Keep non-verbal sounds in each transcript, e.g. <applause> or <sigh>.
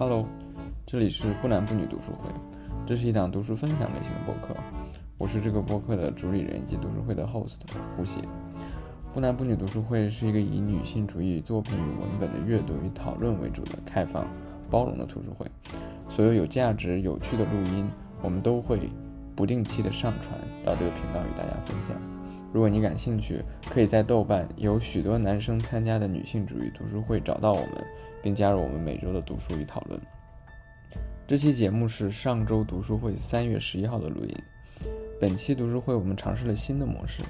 Hello，这里是不男不女读书会，这是一档读书分享类型的播客，我是这个播客的主理人以及读书会的 host 胡写。不男不女读书会是一个以女性主义作品与文本的阅读与讨论为主的开放、包容的图书会。所有有价值、有趣的录音，我们都会不定期的上传到这个频道与大家分享。如果你感兴趣，可以在豆瓣有许多男生参加的女性主义读书会找到我们。并加入我们每周的读书与讨论。这期节目是上周读书会三月十一号的录音。本期读书会我们尝试了新的模式，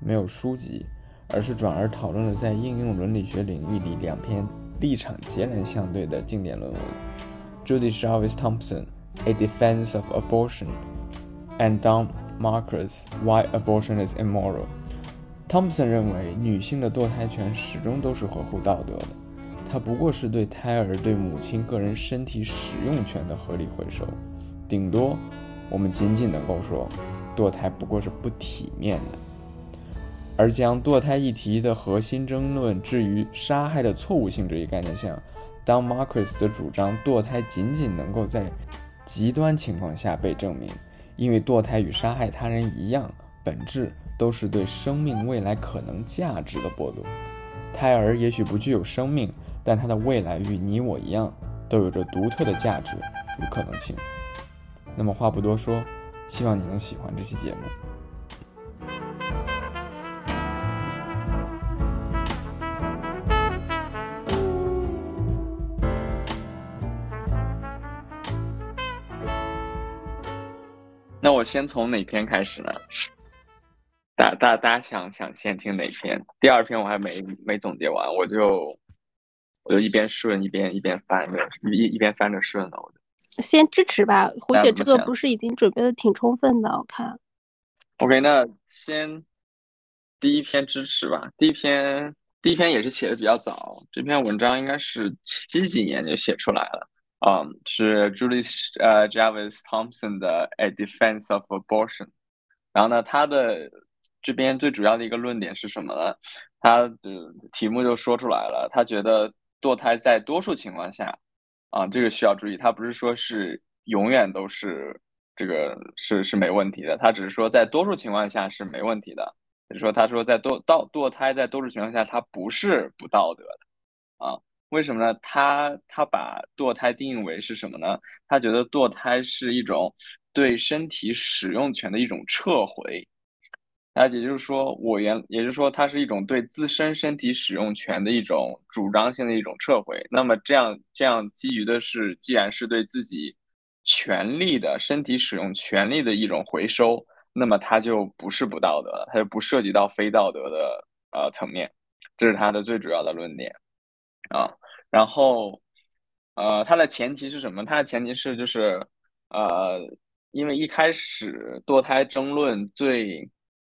没有书籍，而是转而讨论了在应用伦理学领域里两篇立场截然相对的经典论文：Judy Jarvis Thompson《A Defense of Abortion》and Don Marcus《Why Abortion is Immoral》。Thompson 认为女性的堕胎权始终都是合乎道德的。它不过是对胎儿对母亲个人身体使用权的合理回收，顶多我们仅仅能够说，堕胎不过是不体面的。而将堕胎议题的核心争论置于杀害的错误性这一概念下，当 Marcus 的主张堕胎仅仅能够在极端情况下被证明，因为堕胎与杀害他人一样，本质都是对生命未来可能价值的剥夺。胎儿也许不具有生命。但它的未来与你我一样，都有着独特的价值与可能性。那么话不多说，希望你能喜欢这期节目。那我先从哪篇开始呢？大大大家想想先听哪篇？第二篇我还没没总结完，我就。我就一边顺一边一边翻着，一一边翻着顺的。我就先支持吧，胡雪这个不是已经准备的挺充分的，我看。OK，那先第一篇支持吧。第一篇第一篇也是写的比较早，这篇文章应该是七几年就写出来了。嗯，是 Julie 呃 Jarvis Thompson 的《A Defense of Abortion》。然后呢，他的这边最主要的一个论点是什么呢？他的题目就说出来了，他觉得。堕胎在多数情况下，啊，这个需要注意，它不是说是永远都是这个是是没问题的，它只是说在多数情况下是没问题的。就是说，他说在堕道堕胎在多数情况下它不是不道德的，啊，为什么呢？他他把堕胎定义为是什么呢？他觉得堕胎是一种对身体使用权的一种撤回。那也就是说，我原也就是说，它是一种对自身身体使用权的一种主张性的一种撤回。那么这样这样基于的是，既然是对自己权利的身体使用权利的一种回收，那么它就不是不道德，它就不涉及到非道德的呃层面。这是他的最主要的论点啊。然后呃，它的前提是什么？它的前提是就是呃，因为一开始堕胎争论最。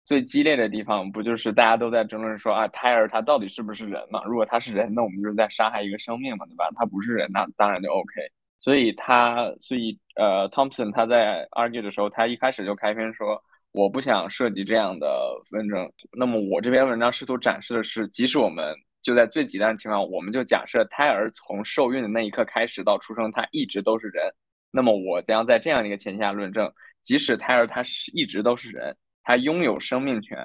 最激烈的地方不就是大家都在争论说啊，胎儿他到底是不是人嘛？如果他是人，那我们就是在杀害一个生命嘛，对吧？他不是人，那当然就 OK。所以他，所以呃，Thompson 他在 argue 的时候，他一开始就开篇说，我不想涉及这样的纷争。那么我这篇文章试图展示的是，即使我们就在最极端的情况，我们就假设胎儿从受孕的那一刻开始到出生，他一直都是人。那么我将在这样一个前提下论证，即使胎儿他是一直都是人。他拥有生命权，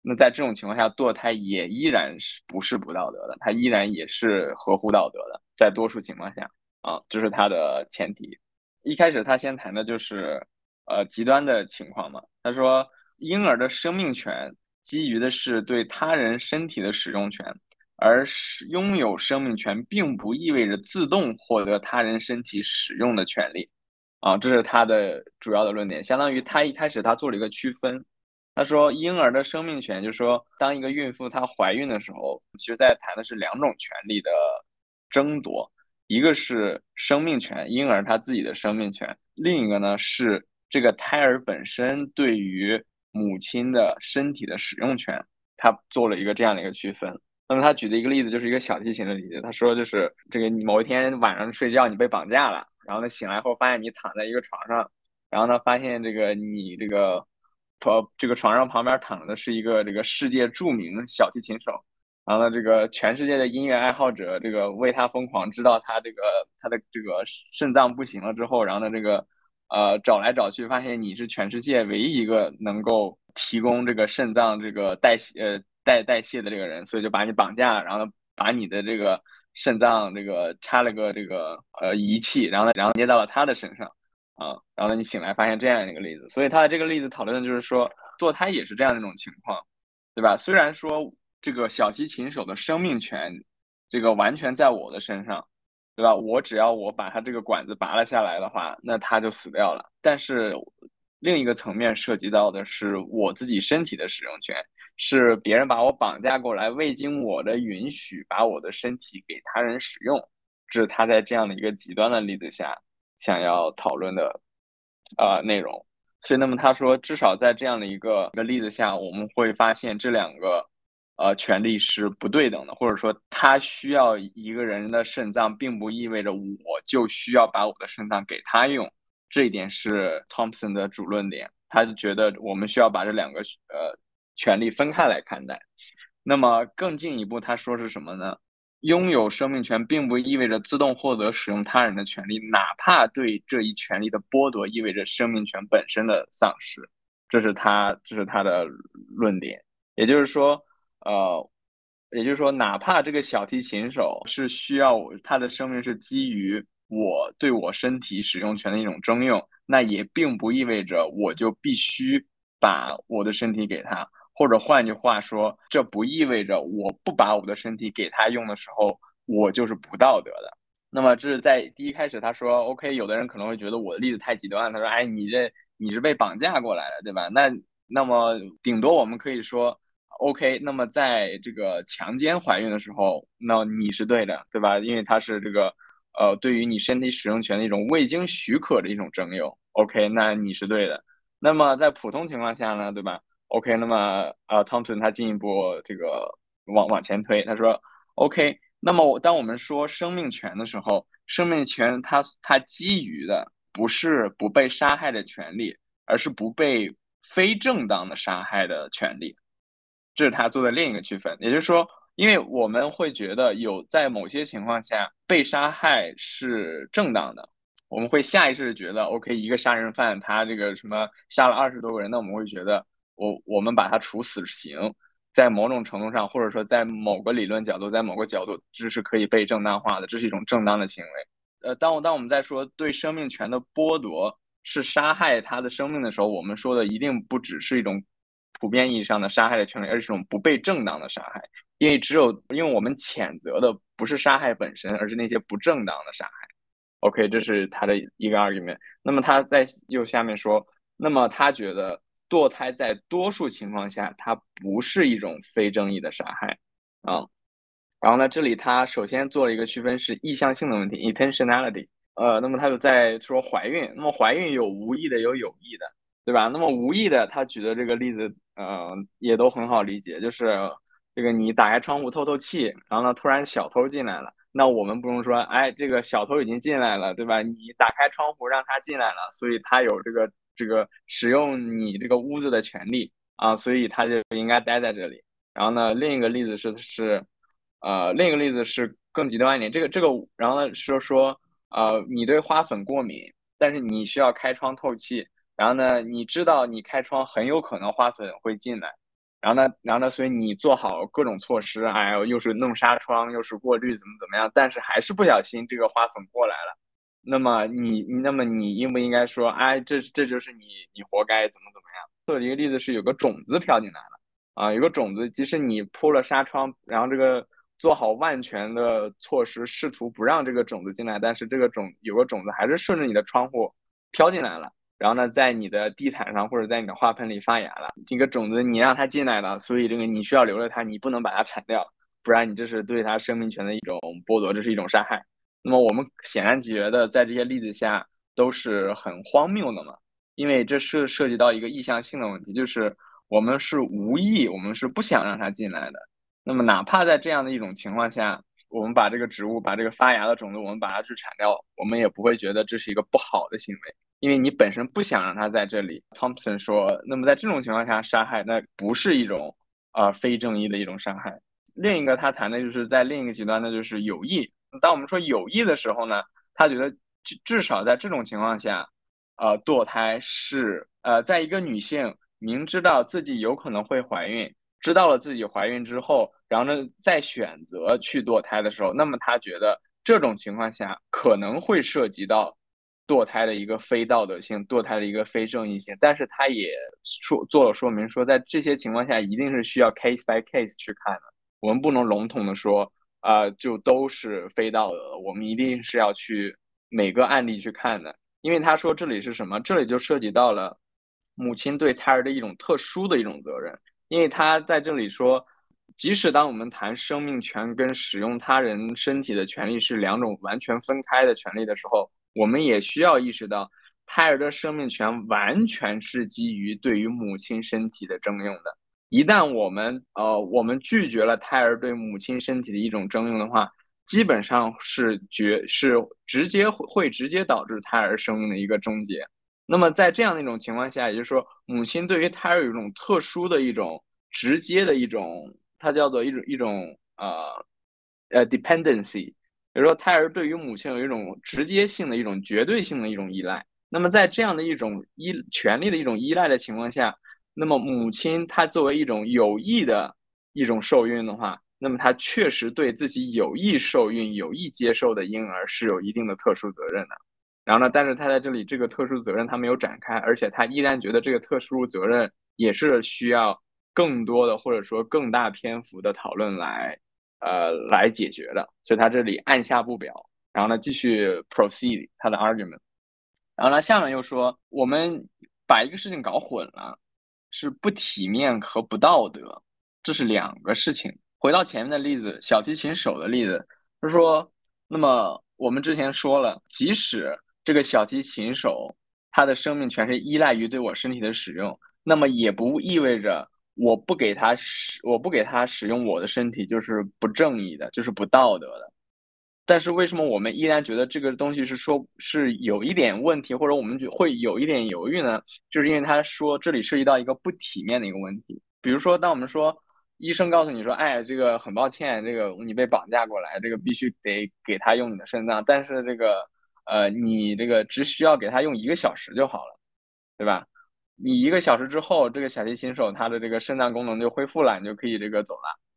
那在这种情况下堕胎也依然是不是不道德的？他依然也是合乎道德的，在多数情况下啊，这是他的前提。一开始他先谈的就是呃极端的情况嘛。他说婴儿的生命权基于的是对他人身体的使用权，而拥有生命权并不意味着自动获得他人身体使用的权利啊，这是他的主要的论点。相当于他一开始他做了一个区分。他说，婴儿的生命权，就是说，当一个孕妇她怀孕的时候，其实在谈的是两种权利的争夺，一个是生命权，婴儿他自己的生命权；另一个呢是这个胎儿本身对于母亲的身体的使用权。他做了一个这样的一个区分。那么他举的一个例子就是一个小题型的例子。他说，就是这个某一天晚上睡觉，你被绑架了，然后呢醒来后发现你躺在一个床上，然后呢发现这个你这个。呃，这个床上旁边躺的是一个这个世界著名小提琴手，然后呢，这个全世界的音乐爱好者这个为他疯狂，知道他这个他的这个肾脏不行了之后，然后呢，这个呃找来找去，发现你是全世界唯一一个能够提供这个肾脏这个代谢呃代代谢的这个人，所以就把你绑架，然后把你的这个肾脏这个插了个这个呃仪器，然后呢，然后捏到了他的身上啊，然后呢，你醒来发现这样一个例子，所以他的这个例子讨论的就是说。堕胎也是这样一种情况，对吧？虽然说这个小提琴手的生命权，这个完全在我的身上，对吧？我只要我把他这个管子拔了下来的话，那他就死掉了。但是另一个层面涉及到的是我自己身体的使用权，是别人把我绑架过来，未经我的允许把我的身体给他人使用，这是他在这样的一个极端的例子下想要讨论的呃内容。所以，那么他说，至少在这样的一个一个例子下，我们会发现这两个，呃，权利是不对等的，或者说，他需要一个人的肾脏，并不意味着我就需要把我的肾脏给他用。这一点是 Thompson 的主论点，他就觉得我们需要把这两个呃权利分开来看待。那么更进一步，他说是什么呢？拥有生命权并不意味着自动获得使用他人的权利，哪怕对这一权利的剥夺意味着生命权本身的丧失。这是他，这是他的论点。也就是说，呃，也就是说，哪怕这个小提琴手是需要他的生命是基于我对我身体使用权的一种征用，那也并不意味着我就必须把我的身体给他。或者换句话说，这不意味着我不把我的身体给他用的时候，我就是不道德的。那么这是在第一开始他说 OK，有的人可能会觉得我的例子太极端。他说，哎，你这你是被绑架过来的，对吧？那那么顶多我们可以说 OK。那么在这个强奸怀孕的时候，那你是对的，对吧？因为他是这个呃，对于你身体使用权的一种未经许可的一种征用。OK，那你是对的。那么在普通情况下呢，对吧？OK，那么呃，Thompson 他进一步这个往往前推，他说，OK，那么当我们说生命权的时候，生命权它它基于的不是不被杀害的权利，而是不被非正当的杀害的权利，这是他做的另一个区分。也就是说，因为我们会觉得有在某些情况下被杀害是正当的，我们会下意识的觉得，OK，一个杀人犯他这个什么杀了二十多个人，那我们会觉得。我我们把他处死刑，在某种程度上，或者说在某个理论角度，在某个角度，这是可以被正当化的，这是一种正当的行为。呃，当我当我们在说对生命权的剥夺是杀害他的生命的时候，我们说的一定不只是一种普遍意义上的杀害的权利，而是一种不被正当的杀害。因为只有因为我们谴责的不是杀害本身，而是那些不正当的杀害。OK，这是他的一个 argument。那么他在右下面说，那么他觉得。堕胎在多数情况下，它不是一种非正义的杀害，啊，然后呢，这里他首先做了一个区分，是意向性的问题 （intentionality）。呃，那么他就在说怀孕，那么怀孕有无意的，有有意的，对吧？那么无意的，他举的这个例子，呃，也都很好理解，就是这个你打开窗户透透气，然后呢，突然小偷进来了，那我们不用说，哎，这个小偷已经进来了，对吧？你打开窗户让他进来了，所以他有这个。这个使用你这个屋子的权利啊，所以他就应该待在这里。然后呢，另一个例子是是，呃，另一个例子是更极端一点。这个这个，然后呢是说，呃，你对花粉过敏，但是你需要开窗透气。然后呢，你知道你开窗很有可能花粉会进来。然后呢，然后呢，所以你做好各种措施，哎呦，又是弄纱窗，又是过滤，怎么怎么样，但是还是不小心这个花粉过来了。那么你，那么你应不应该说，哎，这这就是你，你活该，怎么怎么样？做一个例子是有个种子飘进来了，啊，有个种子，即使你铺了纱窗，然后这个做好万全的措施，试图不让这个种子进来，但是这个种有个种子还是顺着你的窗户飘进来了，然后呢，在你的地毯上或者在你的花盆里发芽了。这个种子你让它进来了，所以这个你需要留着它，你不能把它铲掉，不然你这是对它生命权的一种剥夺，这是一种伤害。那么我们显然觉得，在这些例子下都是很荒谬的嘛，因为这是涉及到一个意向性的问题，就是我们是无意，我们是不想让它进来的。那么哪怕在这样的一种情况下，我们把这个植物、把这个发芽的种子，我们把它去铲掉，我们也不会觉得这是一个不好的行为，因为你本身不想让它在这里。Thompson 说，那么在这种情况下杀害，那不是一种啊非正义的一种伤害。另一个他谈的就是在另一个极端的就是有意。当我们说有意的时候呢，他觉得至至少在这种情况下，呃，堕胎是呃，在一个女性明知道自己有可能会怀孕，知道了自己怀孕之后，然后呢再选择去堕胎的时候，那么他觉得这种情况下可能会涉及到堕胎的一个非道德性，堕胎的一个非正义性。但是他也说做了说明，说在这些情况下一定是需要 case by case 去看的，我们不能笼统的说。啊，就都是非道德的。我们一定是要去每个案例去看的，因为他说这里是什么？这里就涉及到了母亲对胎儿的一种特殊的一种责任。因为他在这里说，即使当我们谈生命权跟使用他人身体的权利是两种完全分开的权利的时候，我们也需要意识到，胎儿的生命权完全是基于对于母亲身体的征用的。一旦我们呃我们拒绝了胎儿对母亲身体的一种征用的话，基本上是绝是直接会直接导致胎儿生命的一个终结。那么在这样的一种情况下，也就是说，母亲对于胎儿有一种特殊的一种直接的一种，它叫做一种一种呃呃 dependency，比如说胎儿对于母亲有一种直接性的一种绝对性的一种依赖。那么在这样的一种依权利的一种依赖的情况下。那么，母亲她作为一种有意的一种受孕的话，那么她确实对自己有意受孕、有意接受的婴儿是有一定的特殊责任的。然后呢，但是她在这里这个特殊责任她没有展开，而且她依然觉得这个特殊责任也是需要更多的或者说更大篇幅的讨论来呃来解决的。所以她这里按下不表，然后呢继续 proceed 他的 argument。然后呢，下面又说我们把一个事情搞混了。是不体面和不道德，这是两个事情。回到前面的例子，小提琴手的例子，他说：“那么我们之前说了，即使这个小提琴手他的生命全是依赖于对我身体的使用，那么也不意味着我不给他使，我不给他使用我的身体就是不正义的，就是不道德的。”但是为什么我们依然觉得这个东西是说，是有一点问题，或者我们就会有一点犹豫呢？就是因为他说这里涉及到一个不体面的一个问题。比如说，当我们说医生告诉你说，哎，这个很抱歉，这个你被绑架过来，这个必须得给他用你的肾脏，但是这个呃，你这个只需要给他用一个小时就好了，对吧？你一个小时之后，这个小提琴手他的这个肾脏功能就恢复了，你就可以这个走了。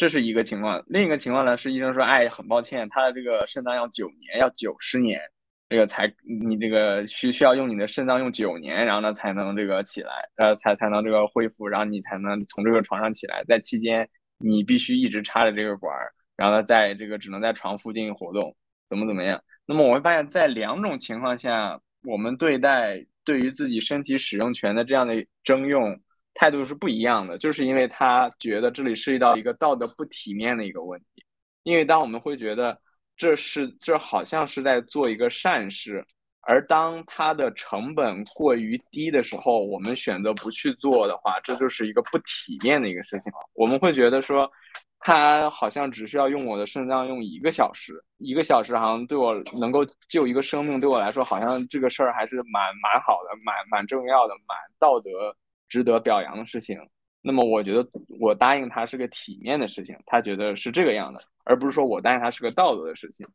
这是一个情况，另一个情况呢是医生说，哎，很抱歉，他的这个肾脏要九年，要九十年，这个才你这个需需要用你的肾脏用九年，然后呢才能这个起来，呃，才才能这个恢复，然后你才能从这个床上起来，在期间你必须一直插着这个管儿，然后呢在这个只能在床附近活动，怎么怎么样？那么我会发现，在两种情况下，我们对待对于自己身体使用权的这样的征用。态度是不一样的，就是因为他觉得这里涉及到一个道德不体面的一个问题。因为当我们会觉得这是这好像是在做一个善事，而当它的成本过于低的时候，我们选择不去做的话，这就是一个不体面的一个事情了。我们会觉得说，他好像只需要用我的肾脏用一个小时，一个小时好像对我能够救一个生命，对我来说好像这个事儿还是蛮蛮好的，蛮蛮重要的，蛮道德。值得表扬的事情，那么我觉得我答应他是个体面的事情，他觉得是这个样的，而不是说我答应他是个道德的事情。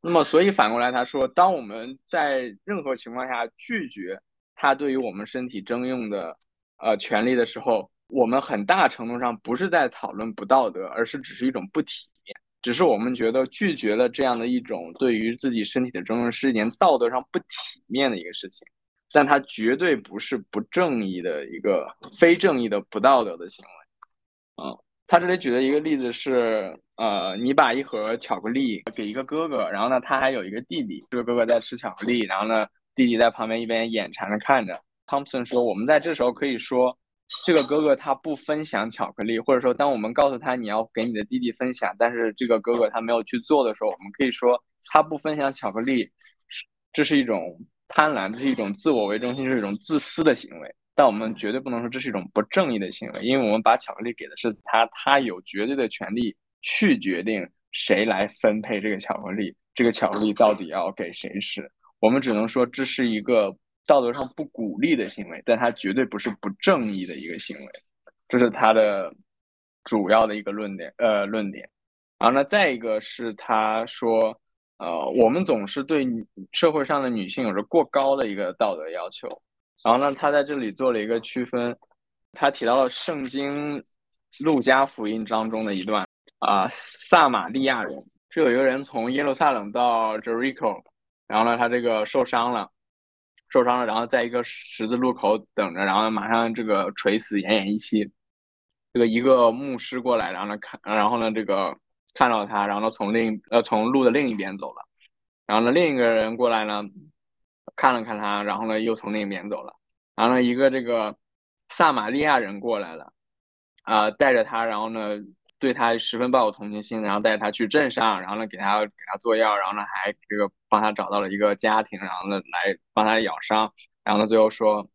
那么，所以反过来他说，当我们在任何情况下拒绝他对于我们身体征用的呃权利的时候，我们很大程度上不是在讨论不道德，而是只是一种不体面，只是我们觉得拒绝了这样的一种对于自己身体的征用是一件道德上不体面的一个事情。但它绝对不是不正义的一个非正义的不道德的行为，嗯，他这里举的一个例子是，呃，你把一盒巧克力给一个哥哥，然后呢，他还有一个弟弟，这个哥哥在吃巧克力，然后呢，弟弟在旁边一边眼馋的看着。汤普森说，我们在这时候可以说，这个哥哥他不分享巧克力，或者说，当我们告诉他你要给你的弟弟分享，但是这个哥哥他没有去做的时候，我们可以说他不分享巧克力，这是一种。贪婪，这是一种自我为中心，是一种自私的行为。但我们绝对不能说这是一种不正义的行为，因为我们把巧克力给的是他，他有绝对的权利去决定谁来分配这个巧克力，这个巧克力到底要给谁吃。我们只能说这是一个道德上不鼓励的行为，但它绝对不是不正义的一个行为。这是他的主要的一个论点，呃，论点。然后呢，再一个是他说，呃，我们总是对社会上的女性有着过高的一个道德要求。然后呢，他在这里做了一个区分，他提到了圣经路加福音当中的一段啊，撒玛利亚人是有一个人从耶路撒冷到 Jericho，然后呢，他这个受伤了，受伤了，然后在一个十字路口等着，然后马上这个垂死奄奄一息。这个一个牧师过来，然后呢看，然后呢这个看到他，然后呢从另呃从路的另一边走了，然后呢另一个人过来呢看了看他，然后呢又从另一边走了，然后呢一个这个撒玛利亚人过来了，啊带着他，然后呢对他十分抱有同情心，然后带他去镇上，然后呢给他给他做药，然后呢还这个帮他找到了一个家庭，然后呢来帮他养伤，然后呢最后说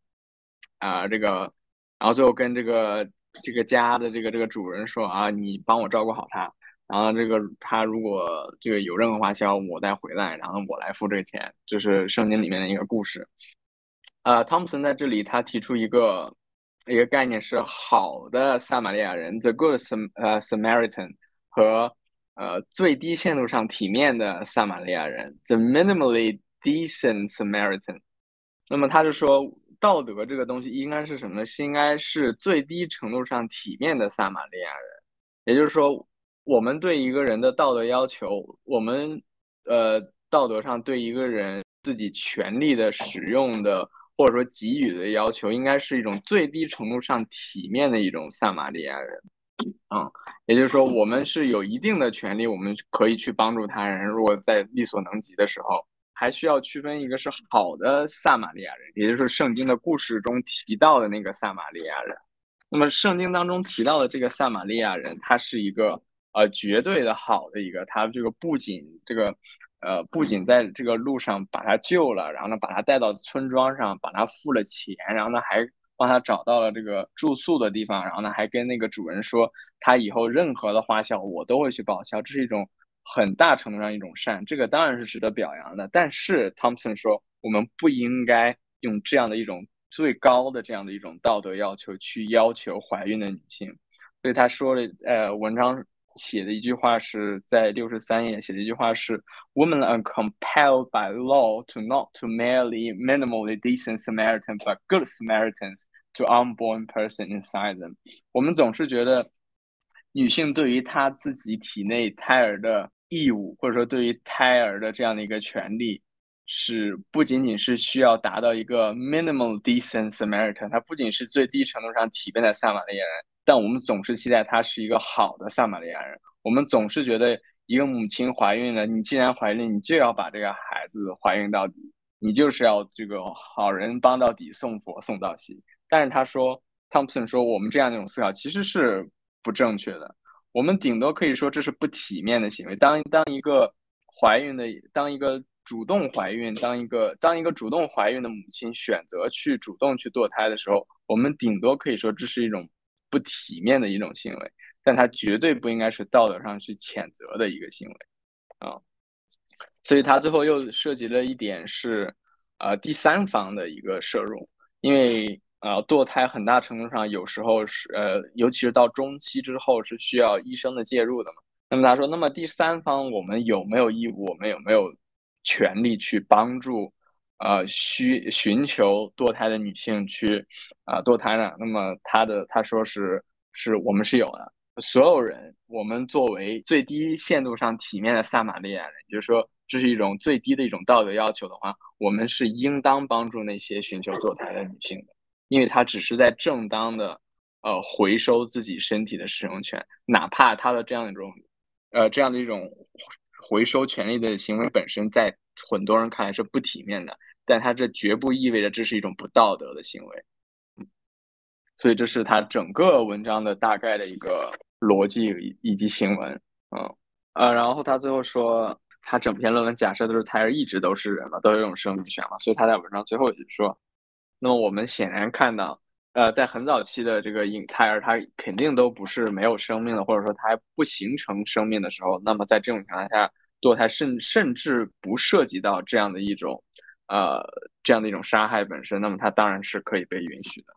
啊这个，然后最后跟这个。这个家的这个这个主人说啊，你帮我照顾好他，然后这个他如果这个有任何花销，我再回来，然后我来付这个钱，这是圣经里面的一个故事。呃，汤普森在这里他提出一个一个概念是好的撒玛利亚人，the good Sam 呃 Samaritan 和呃最低限度上体面的撒玛利亚人，the minimally decent Samaritan。那么他就说。道德这个东西应该是什么呢？是应该是最低程度上体面的撒玛利亚人，也就是说，我们对一个人的道德要求，我们呃道德上对一个人自己权利的使用的或者说给予的要求，应该是一种最低程度上体面的一种撒玛利亚人。嗯，也就是说，我们是有一定的权利，我们可以去帮助他人，如果在力所能及的时候。还需要区分一个是好的撒玛利亚人，也就是圣经的故事中提到的那个撒玛利亚人。那么圣经当中提到的这个撒玛利亚人，他是一个呃绝对的好的一个，他这个不仅这个呃不仅在这个路上把他救了，然后呢把他带到村庄上，把他付了钱，然后呢还帮他找到了这个住宿的地方，然后呢还跟那个主人说他以后任何的花销我都会去报销，这是一种。很大程度上一种善，这个当然是值得表扬的。但是 Thompson 说，我们不应该用这样的一种最高的这样的一种道德要求去要求怀孕的女性。所以他说了，呃，文章写的一句话是在六十三页写的一句话是：Women are compelled by law to not to merely minimally decent Samaritans, but good Samaritans to unborn person inside them。我们总是觉得女性对于她自己体内胎儿的义务或者说对于胎儿的这样的一个权利，是不仅仅是需要达到一个 minimal decent Samaritan，它不仅是最低程度上体面的撒玛利亚人，但我们总是期待他是一个好的撒玛利亚人。我们总是觉得一个母亲怀孕了，你既然怀孕，你就要把这个孩子怀孕到底，你就是要这个好人帮到底，送佛送到西。但是他说，Thompson 说，我们这样一种思考其实是不正确的。我们顶多可以说这是不体面的行为。当当一个怀孕的，当一个主动怀孕，当一个当一个主动怀孕的母亲选择去主动去堕胎的时候，我们顶多可以说这是一种不体面的一种行为，但它绝对不应该是道德上去谴责的一个行为啊。所以他最后又涉及了一点是，呃，第三方的一个摄入，因为。呃，堕胎很大程度上有时候是呃，尤其是到中期之后是需要医生的介入的嘛。那么他说，那么第三方我们有没有义务，我们有没有权利去帮助呃需寻求堕胎的女性去啊堕胎呢？那么他的他说是是我们是有的，所有人，我们作为最低限度上体面的撒玛利亚人，就是说这是一种最低的一种道德要求的话，我们是应当帮助那些寻求堕胎的女性的。因为她只是在正当的，呃，回收自己身体的使用权，哪怕她的这样一种，呃，这样的一种回收权利的行为本身，在很多人看来是不体面的，但他这绝不意味着这是一种不道德的行为。所以这是他整个文章的大概的一个逻辑以及行文，嗯，呃，然后他最后说，他整篇论文假设都是胎儿一直都是人嘛，都有一种生命权嘛，所以他在文章最后也说。那么我们显然看到，呃，在很早期的这个婴胎儿，它肯定都不是没有生命的，或者说它还不形成生命的时候，那么在这种情况下，堕胎甚甚至不涉及到这样的一种，呃，这样的一种杀害本身，那么它当然是可以被允许的。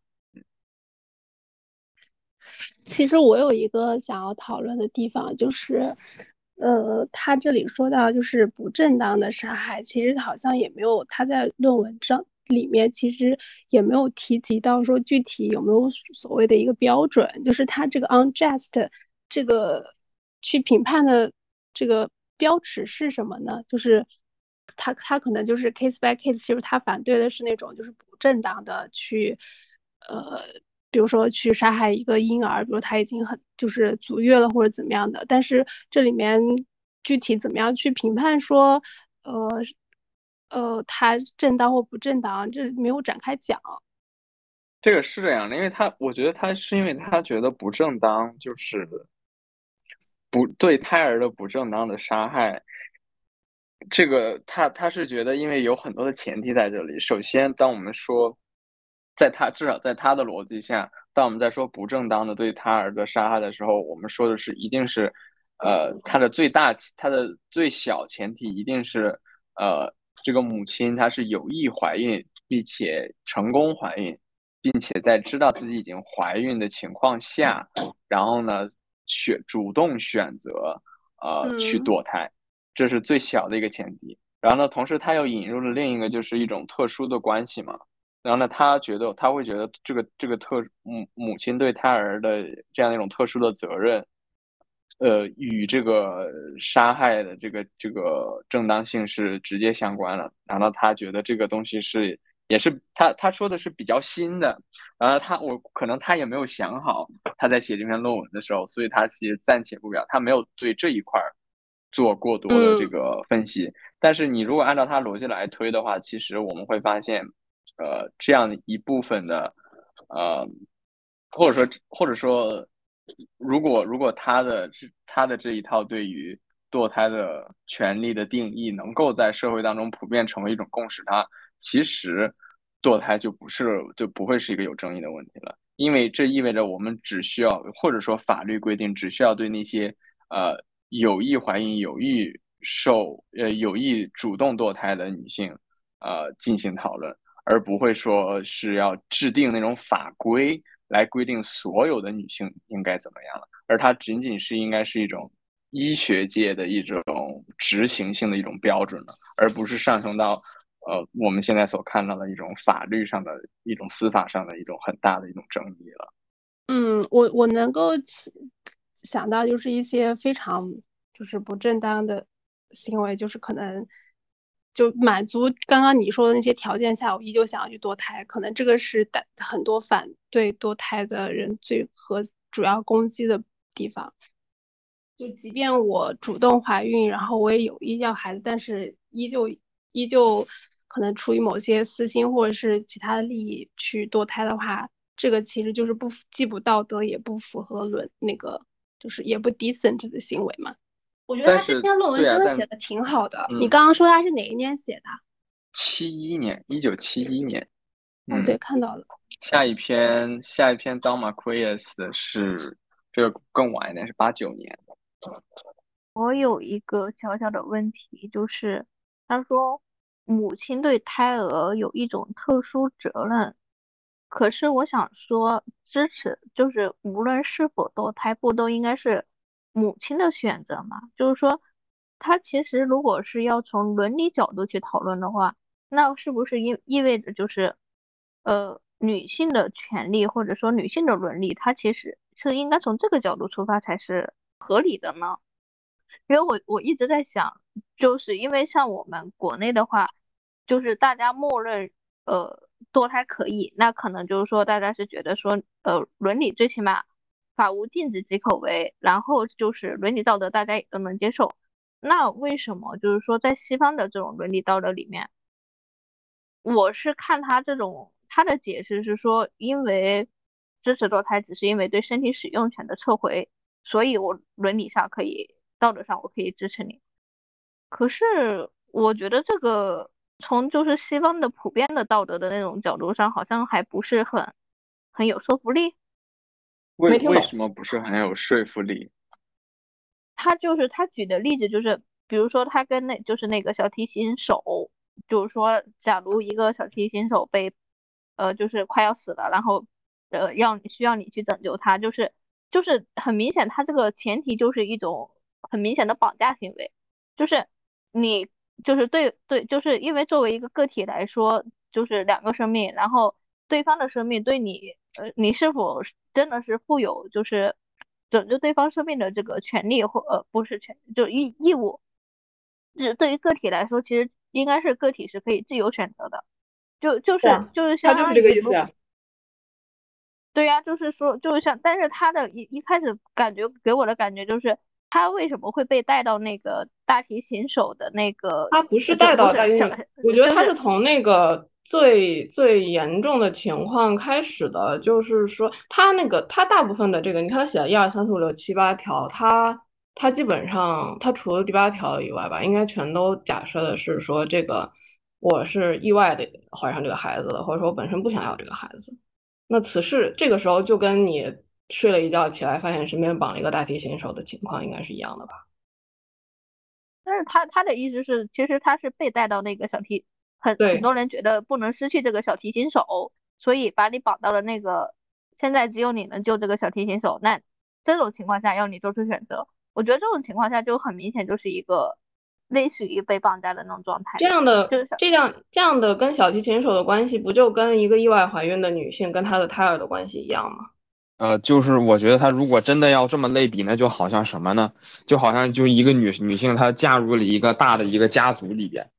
其实我有一个想要讨论的地方，就是，呃，他这里说到就是不正当的杀害，其实好像也没有他在论文章里面其实也没有提及到说具体有没有所谓的一个标准，就是他这个 unjust 这个去评判的这个标尺是什么呢？就是他他可能就是 case by case，其实他反对的是那种就是不正当的去，呃。比如说去杀害一个婴儿，比如他已经很就是足月了或者怎么样的，但是这里面具体怎么样去评判说，呃呃，他正当或不正当，这没有展开讲。这个是这样的，因为他我觉得他是因为他觉得不正当，就是不对胎儿的不正当的杀害。这个他他是觉得，因为有很多的前提在这里。首先，当我们说。在他至少在他的逻辑下，当我们在说不正当的对胎儿的杀害的时候，我们说的是一定是，呃，他的最大他的最小前提一定是，呃，这个母亲她是有意怀孕，并且成功怀孕，并且在知道自己已经怀孕的情况下，然后呢选主动选择呃去堕胎，这是最小的一个前提。然后呢，同时他又引入了另一个就是一种特殊的关系嘛。然后呢，他觉得他会觉得这个这个特母母亲对胎儿的这样一种特殊的责任，呃，与这个杀害的这个这个正当性是直接相关了。然后他觉得这个东西是也是他他说的是比较新的。然后他我可能他也没有想好他在写这篇论文的时候，所以他其实暂且不表，他没有对这一块做过多的这个分析。但是你如果按照他逻辑来推的话，其实我们会发现。呃，这样一部分的，呃，或者说或者说，如果如果他的他的这一套对于堕胎的权利的定义能够在社会当中普遍成为一种共识，它其实堕胎就不是就不会是一个有争议的问题了，因为这意味着我们只需要或者说法律规定只需要对那些呃有意怀孕、有意受呃有意主动堕胎的女性呃进行讨论。而不会说是要制定那种法规来规定所有的女性应该怎么样了，而它仅仅是应该是一种医学界的一种执行性的一种标准了，而不是上升到呃我们现在所看到的一种法律上的一种司法上的一种很大的一种争议了。嗯，我我能够想到就是一些非常就是不正当的行为，就是可能。就满足刚刚你说的那些条件下，我依旧想要去堕胎，可能这个是大很多反对堕胎的人最和主要攻击的地方。就即便我主动怀孕，然后我也有意要孩子，但是依旧依旧可能出于某些私心或者是其他的利益去堕胎的话，这个其实就是不既不道德也不符合伦那个就是也不 decent 的行为嘛。我觉得他这篇论文真的写的挺好的。你刚刚说他是哪一年写的？七一年，一九七一年。嗯，对，看到了。下一篇，下一篇 Don Marquez 的是这个更晚一点，是八九年。我有一个小小的问题，就是他说母亲对胎儿有一种特殊责任，可是我想说支持，就是无论是否堕胎，不都应该是。母亲的选择嘛，就是说，他其实如果是要从伦理角度去讨论的话，那是不是意意味着就是，呃，女性的权利或者说女性的伦理，它其实是应该从这个角度出发才是合理的呢？因为我我一直在想，就是因为像我们国内的话，就是大家默认呃堕胎可以，那可能就是说大家是觉得说呃伦理最起码。法无禁止即可为，然后就是伦理道德，大家也都能接受。那为什么就是说在西方的这种伦理道德里面，我是看他这种他的解释是说，因为支持堕胎只是因为对身体使用权的撤回，所以我伦理上可以，道德上我可以支持你。可是我觉得这个从就是西方的普遍的道德的那种角度上，好像还不是很很有说服力。为为什么不是很有说服力？他就是他举的例子就是，比如说他跟那就是那个小提琴手，就是说，假如一个小提琴手被，呃，就是快要死了，然后，呃，要需要你去拯救他，就是就是很明显，他这个前提就是一种很明显的绑架行为，就是你就是对对，就是因为作为一个个体来说，就是两个生命，然后对方的生命对你，呃，你是否真的是负有就是拯救对方生命的这个权利或呃不是权就义义务，是对于个体来说，其实应该是个体是可以自由选择的，就就是就是他就是这个意思呀。对呀，就是说，就是像，但是他的一一开始感觉给我的感觉就是，他为什么会被带到那个大提琴手的那个？他不是带到大提琴，我觉得他是从那个最最严重的情况开始的，就是说他那个他大部分的这个，你看他写了一二三四五六七八条，他他基本上他除了第八条以外吧，应该全都假设的是说这个我是意外的怀上这个孩子的，或者说我本身不想要这个孩子。那此事这个时候就跟你睡了一觉起来发现身边绑了一个大提琴手的情况应该是一样的吧？但是他他的意思是，其实他是被带到那个小提，很很多人觉得不能失去这个小提琴手，所以把你绑到了那个，现在只有你能救这个小提琴手。那这种情况下要你做出选择，我觉得这种情况下就很明显就是一个。类似于被绑架的那种状态，这样的就是这样这样的跟小提琴手的关系，不就跟一个意外怀孕的女性跟她的胎儿的关系一样吗？呃，就是我觉得他如果真的要这么类比，那就好像什么呢？就好像就一个女女性，她嫁入了一个大的一个家族里边，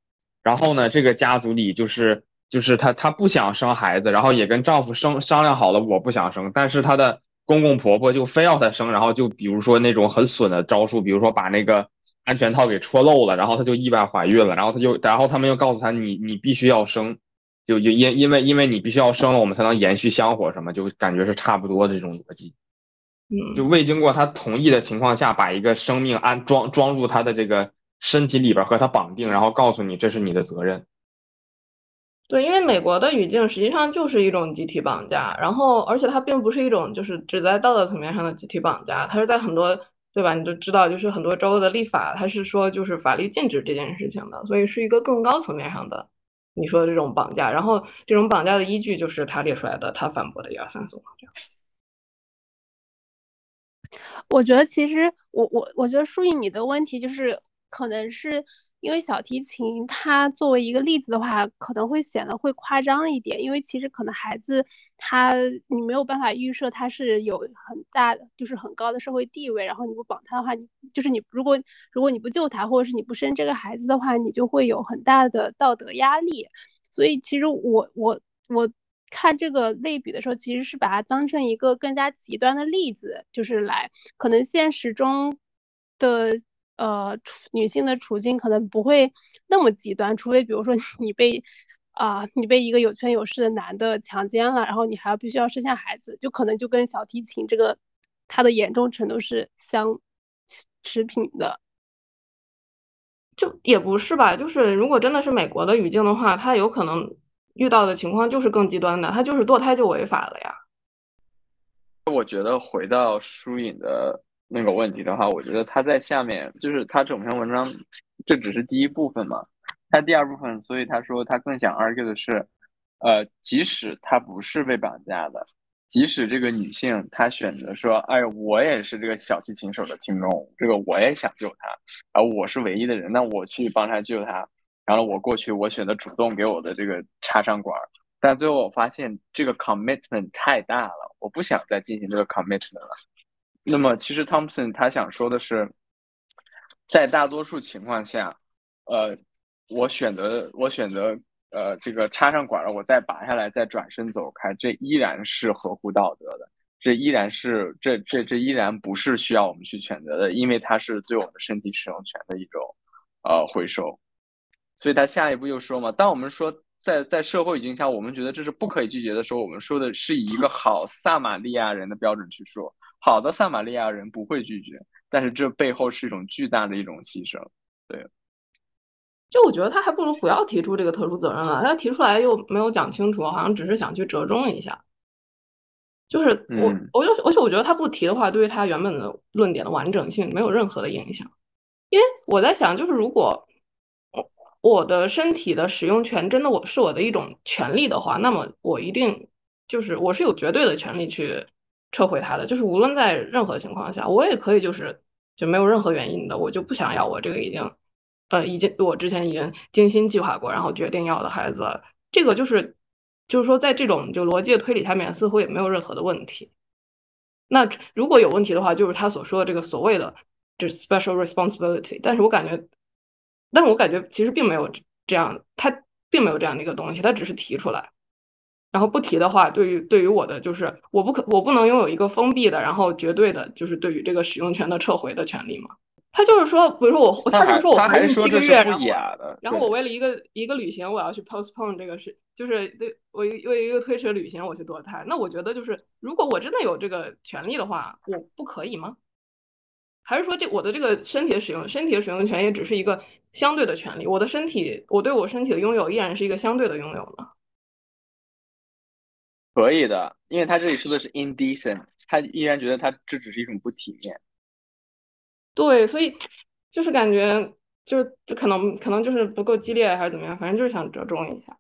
然后呢，这个家族里就是就是她她不想生孩子，然后也跟丈夫生商量好了，我不想生，但是她的公公婆婆就非要她生，然后就比如说那种很损的招数，比如说把那个。安全套给戳漏了，然后她就意外怀孕了，然后她就，然后他们又告诉她，你你必须要生，就就因因为因为你必须要生了，我们才能延续香火什么，就感觉是差不多的这种逻辑。嗯，就未经过他同意的情况下，把一个生命安装装入他的这个身体里边和他绑定，然后告诉你这是你的责任。对，因为美国的语境实际上就是一种集体绑架，然后而且它并不是一种就是只在道德层面上的集体绑架，它是在很多。对吧？你都知道，就是很多州的立法，它是说就是法律禁止这件事情的，所以是一个更高层面上的你说的这种绑架。然后这种绑架的依据就是他列出来的，他反驳的一二三四五这样。我觉得其实我我我觉得舒颖你的问题就是可能是。因为小提琴它作为一个例子的话，可能会显得会夸张一点。因为其实可能孩子他你没有办法预设他是有很大的就是很高的社会地位，然后你不绑他的话，你就是你如果如果你不救他，或者是你不生这个孩子的话，你就会有很大的道德压力。所以其实我我我看这个类比的时候，其实是把它当成一个更加极端的例子，就是来可能现实中的。呃，女性的处境可能不会那么极端，除非比如说你 <laughs> 被啊，你被一个有权有势的男的强奸了，然后你还要必须要生下孩子，就可能就跟小提琴这个它的严重程度是相持平的。就也不是吧，就是如果真的是美国的语境的话，他有可能遇到的情况就是更极端的，他就是堕胎就违法了呀。我觉得回到疏影的。那个问题的话，我觉得他在下面，就是他整篇文章，这只是第一部分嘛。他第二部分，所以他说他更想 argue 的是，呃，即使他不是被绑架的，即使这个女性她选择说，哎，我也是这个小提琴手的听众，这个我也想救他，而我是唯一的人，那我去帮他救他。然后我过去，我选择主动给我的这个插上管儿，但最后我发现这个 commitment 太大了，我不想再进行这个 commitment 了。那么，其实 Thompson 他想说的是，在大多数情况下，呃，我选择我选择呃这个插上管了，我再拔下来，再转身走开，这依然是合乎道德的，这依然是这这这依然不是需要我们去选择的，因为它是对我们身体使用权的一种呃回收。所以他下一步又说嘛，当我们说在在社会语境下，我们觉得这是不可以拒绝的时候，我们说的是以一个好撒玛利亚人的标准去说。好的撒玛利亚人不会拒绝，但是这背后是一种巨大的一种牺牲。对，就我觉得他还不如不要提出这个特殊责任了。他提出来又没有讲清楚，好像只是想去折中一下。就是我，我就而且我觉得他不提的话，对于他原本的论点的完整性没有任何的影响。因为我在想，就是如果我我的身体的使用权真的我是我的一种权利的话，那么我一定就是我是有绝对的权利去。撤回他的，就是无论在任何情况下，我也可以就是就没有任何原因的，我就不想要我这个已经呃已经我之前已经精心计划过，然后决定要的孩子，这个就是就是说在这种就逻辑的推理下面，似乎也没有任何的问题。那如果有问题的话，就是他所说的这个所谓的就是 special responsibility，但是我感觉，但是我感觉其实并没有这样，他并没有这样的一个东西，他只是提出来。然后不提的话，对于对于我的就是我不可我不能拥有一个封闭的，然后绝对的，就是对于这个使用权的撤回的权利嘛？他就是说，比如说我，他就是说我怀孕七个月，然后然后我为了一个一个旅行，我要去 postpone 这个事，就是对我为一个推迟旅行我去堕胎，那我觉得就是如果我真的有这个权利的话，我不可以吗？还是说这我的这个身体的使用身体的使用权也只是一个相对的权利？我的身体，我对我身体的拥有依然是一个相对的拥有呢？可以的，因为他这里说的是 indecent，他依然觉得他这只是一种不体面。对，所以就是感觉就是就可能可能就是不够激烈还是怎么样，反正就是想折中一下。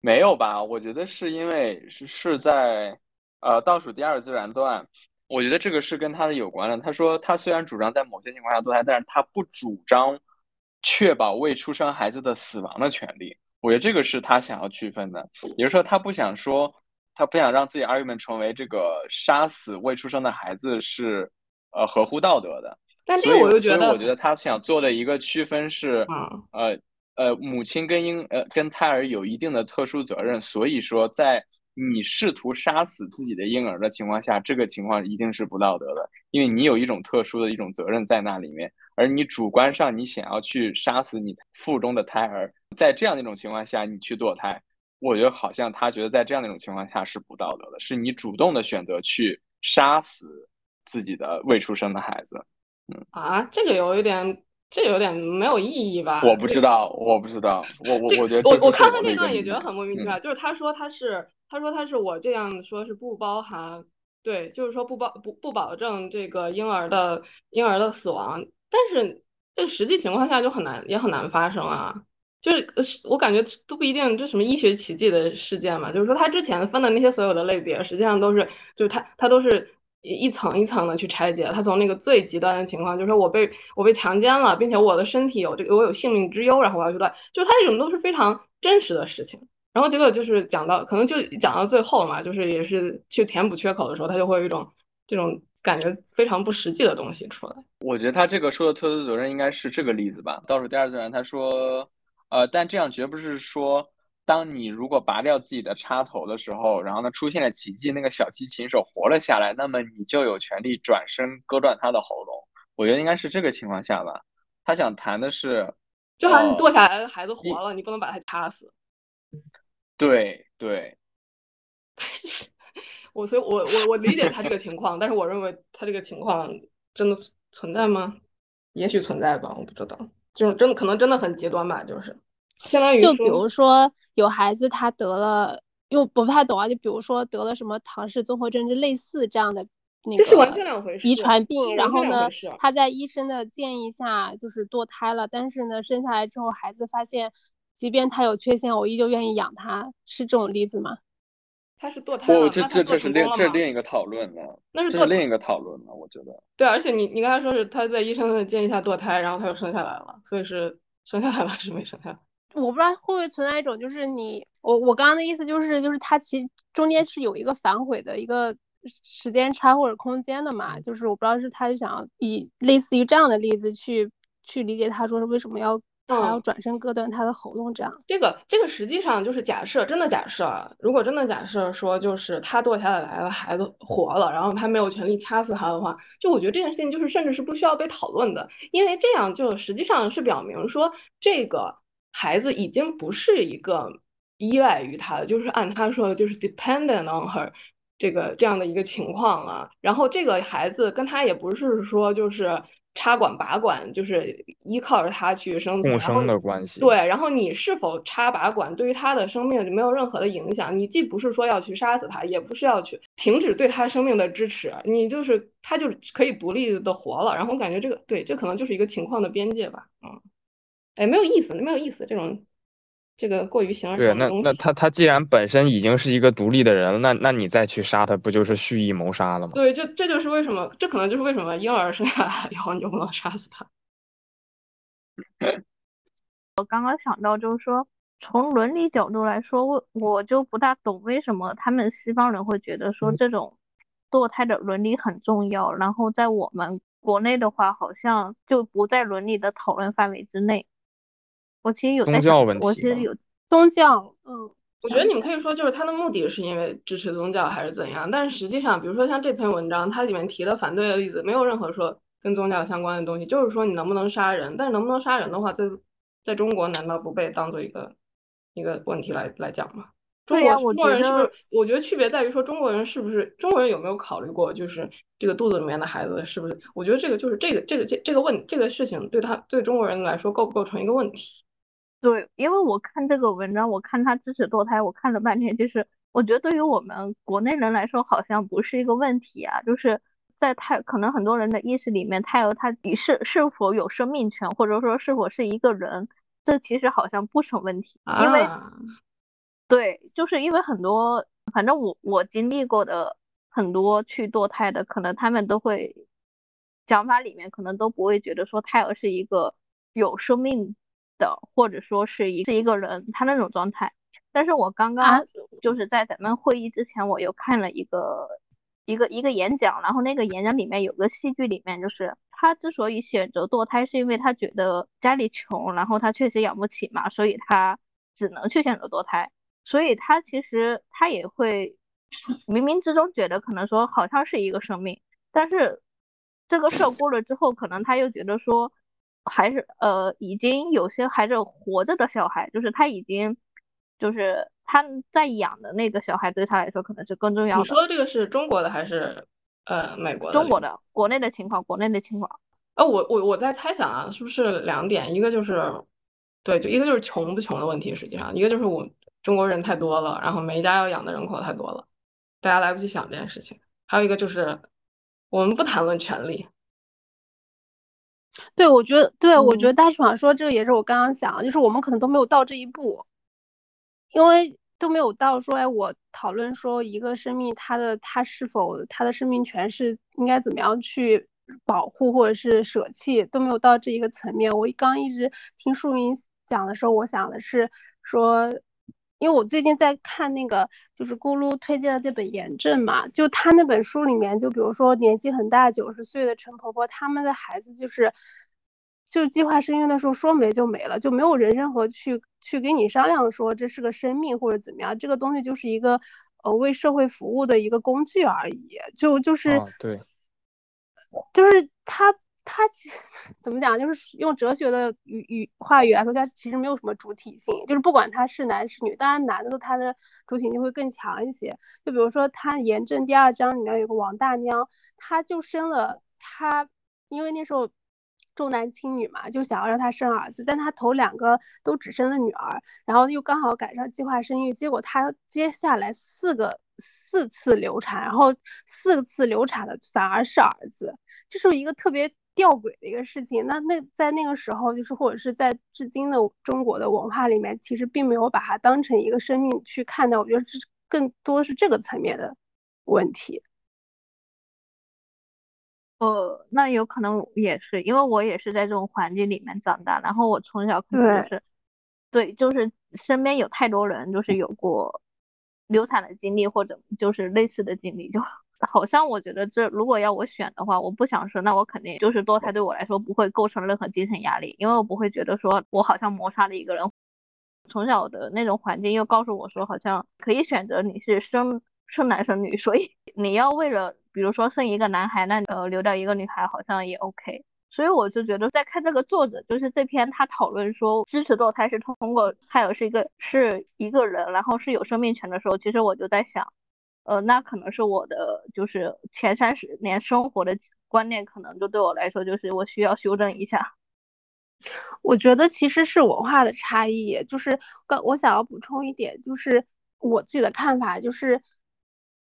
没有吧？我觉得是因为是是在呃倒数第二自然段，我觉得这个是跟他的有关的。他说他虽然主张在某些情况下堕胎，但是他不主张确保未出生孩子的死亡的权利。我觉得这个是他想要区分的，也就是说，他不想说，他不想让自己 argument 成为这个杀死未出生的孩子是呃合乎道德的。但这个我又觉得，我觉得他想做的一个区分是，呃呃，母亲跟婴呃跟胎儿有一定的特殊责任，所以说在你试图杀死自己的婴儿的情况下，这个情况一定是不道德的，因为你有一种特殊的一种责任在那里面，而你主观上你想要去杀死你腹中的胎儿。在这样的一种情况下，你去堕胎，我觉得好像他觉得在这样的一种情况下是不道德的，是你主动的选择去杀死自己的未出生的孩子。嗯啊，这个有一点，这有点没有意义吧？我不知道，我不知道，我我我觉得我我看到那段也觉得很莫名其妙，就是他说他是他说他是我这样说是不包含对，就是说不包不不保证这个婴儿的婴儿的死亡，但是这实际情况下就很难也很难发生啊。就是我感觉都不一定，这什么医学奇迹的事件嘛？就是说他之前分的那些所有的类别，实际上都是，就是他他都是一层一层的去拆解。他从那个最极端的情况，就是说我被我被强奸了，并且我的身体有这个我有性命之忧，然后我要去断，就他这种都是非常真实的事情。然后结果就是讲到可能就讲到最后嘛，就是也是去填补缺口的时候，他就会有一种这种感觉非常不实际的东西出来。我觉得他这个说的特殊责任应该是这个例子吧。倒数第二自然，他说。呃，但这样绝不是说，当你如果拔掉自己的插头的时候，然后呢出现了奇迹，那个小提琴手活了下来，那么你就有权利转身割断他的喉咙。我觉得应该是这个情况下吧。他想谈的是，就好像你剁下来的孩子活了，你不能把他掐死。对对。<laughs> 我所以，我我我理解他这个情况，但是我认为他这个情况真的存在吗？也许存在吧，我不知道。就是真的可能真的很极端吧，就是相当于就比如说有孩子他得了，因为不太懂啊，就比如说得了什么唐氏综合症，就类似这样的那个，这是完全两回事。遗传病，然后呢，他在医生的建议下就是堕胎了，但是呢，生下来之后孩子发现，即便他有缺陷，我依旧愿意养他，是这种例子吗？他是堕胎了，这这这是另这是另一个讨论了，那是另一个讨论了，我觉得。对，而且你你刚才说是他在医生的建议下堕胎，然后他又生下来了，所以是生下来了是没生下来？我不知道会不会存在一种，就是你我我刚刚的意思就是就是他其实中间是有一个反悔的一个时间差或者空间的嘛，就是我不知道是他是想要以类似于这样的例子去去理解他说是为什么要。还要转身割断他的喉咙，这样。这个这个实际上就是假设，真的假设，如果真的假设说，就是他堕下来了，孩子活了，然后他没有权利掐死他的话，就我觉得这件事情就是甚至是不需要被讨论的，因为这样就实际上是表明说，这个孩子已经不是一个依赖于他的，就是按他说的，就是 dependent on her 这个这样的一个情况了。然后这个孩子跟他也不是说就是。插管拔管就是依靠着它去生存，共生的关系。对，然后你是否插拔管，对于它的生命就没有任何的影响。你既不是说要去杀死它，也不是要去停止对它生命的支持，你就是它就可以独立的活了。然后我感觉这个对，这可能就是一个情况的边界吧。嗯，哎，没有意思，没有意思，这种这个过于形而对，那上的东西。那他他既然本身已经是一个独立的人了，那那你再去杀他，不就是蓄意谋杀了吗？对，就这就是为什么，这可能就是为什么婴儿生下来以后你就不能杀死他。<laughs> 我刚刚想到，就是说，从伦理角度来说，我我就不大懂为什么他们西方人会觉得说这种堕胎的伦理很重要，然后在我们国内的话，好像就不在伦理的讨论范围之内。我其实有在宗教，问题我其实有宗教，嗯，我觉得你们可以说，就是他的目的是因为支持宗教还是怎样，但是实际上，比如说像这篇文章，它里面提的反对的例子，没有任何说跟宗教相关的东西，就是说你能不能杀人，但是能不能杀人的话，在在中国难道不被当做一个一个问题来来讲吗？中国中国人是不是？我觉得区别在于说中国人是不是中国人有没有考虑过，就是这个肚子里面的孩子是不是？我觉得这个就是这个这个这这个问这个事情对他对中国人来说构不构成一个问题？对，因为我看这个文章，我看他支持堕胎，我看了半天，就是我觉得对于我们国内人来说，好像不是一个问题啊，就是在胎，可能很多人的意识里面，胎儿他底是是否有生命权，或者说是否是一个人，这其实好像不成问题，因为啊，对，就是因为很多，反正我我经历过的很多去堕胎的，可能他们都会想法里面可能都不会觉得说胎儿是一个有生命的，或者说是一是一个人他那种状态。但是我刚啊刚就是在咱们会议之前，我又看了一个一个一个演讲，然后那个演讲里面有个戏剧里面就是他之所以选择堕胎，是因为他觉得家里穷，然后他确实养不起嘛，所以他只能去选择堕胎。所以他其实他也会冥冥之中觉得可能说好像是一个生命，但是这个事儿过了之后，可能他又觉得说还是呃已经有些还是活着的小孩，就是他已经就是他在养的那个小孩对他来说可能是更重要的。你说的这个是中国的还是呃美国的？中国的国内的情况，国内的情况。呃，我我我在猜想啊，是不是两点？一个就是，对，就一个就是穷不穷的问题，实际上，一个就是我中国人太多了，然后每一家要养的人口太多了，大家来不及想这件事情。还有一个就是，我们不谈论权利，对，我觉得，对，我觉嗯得大爽说这个也是我刚刚想的，就是我们可能都没有到这一步，因为都没有到说，哎，我讨论说一个生命它的它是否它的生命权是应该怎么样去保护或者是舍弃，都没有到这一个层面。我刚一直听树英讲的时候，我想的是说。因为我最近在看那个，就是咕噜推荐的这本《炎症》嘛，就他那本书里面，就比如说年纪很大九十岁的陈婆婆，他们的孩子就是，就计划生育的时候说没就没了，就没有人任何去去跟你商量说这是个生命或者怎么样，这个东西就是一个呃为社会服务的一个工具而已，就就是、啊，对，就是他他其实 <laughs> 怎么讲，就是用哲学的语语话语来说，他其实没有什么主体性，就是不管他是男是女，当然男的他的主体性会更强一些。就比如说他《炎症》第二章里面有个王大娘，她就生了她，因为那时候重男轻女嘛，就想要让她生儿子，但她头两个都只生了女儿，然后又刚好赶上计划生育，结果她接下来四个四次流产，然后四次流产的反而是儿子。这是一个特别吊诡的一个事情。那那在那个时候，就是或者是在至今的中国的文化里面，其实并没有把它当成一个生命去看待。我觉得这更多是这个层面的问题。呃，那有可能也是，因为我也是在这种环境里面长大，然后我从小可能就是，对，就是身边有太多人就是有过流产的经历，或者就是类似的经历，就好像我觉得这如果要我选的话，我不想生，那我肯定就是堕胎对我来说不会构成任何精神压力，因为我不会觉得说我好像谋杀了一个人。从小的那种环境又告诉我说，好像可以选择你是生生男生女，所以你要为了比如说生一个男孩，那呃留掉一个女孩好像也 OK。所以我就觉得在看这个作者就是这篇他讨论说支持堕胎是通过胎儿是一个是一个人，然后是有生命权的时候，其实我就在想，呃，那可能是我的就是前三十年生活的观念，可能就对我来说就是我需要修正一下。<laughs> 我觉得其实是文化的差异，就是刚我想要补充一点，就是我自己的看法，就是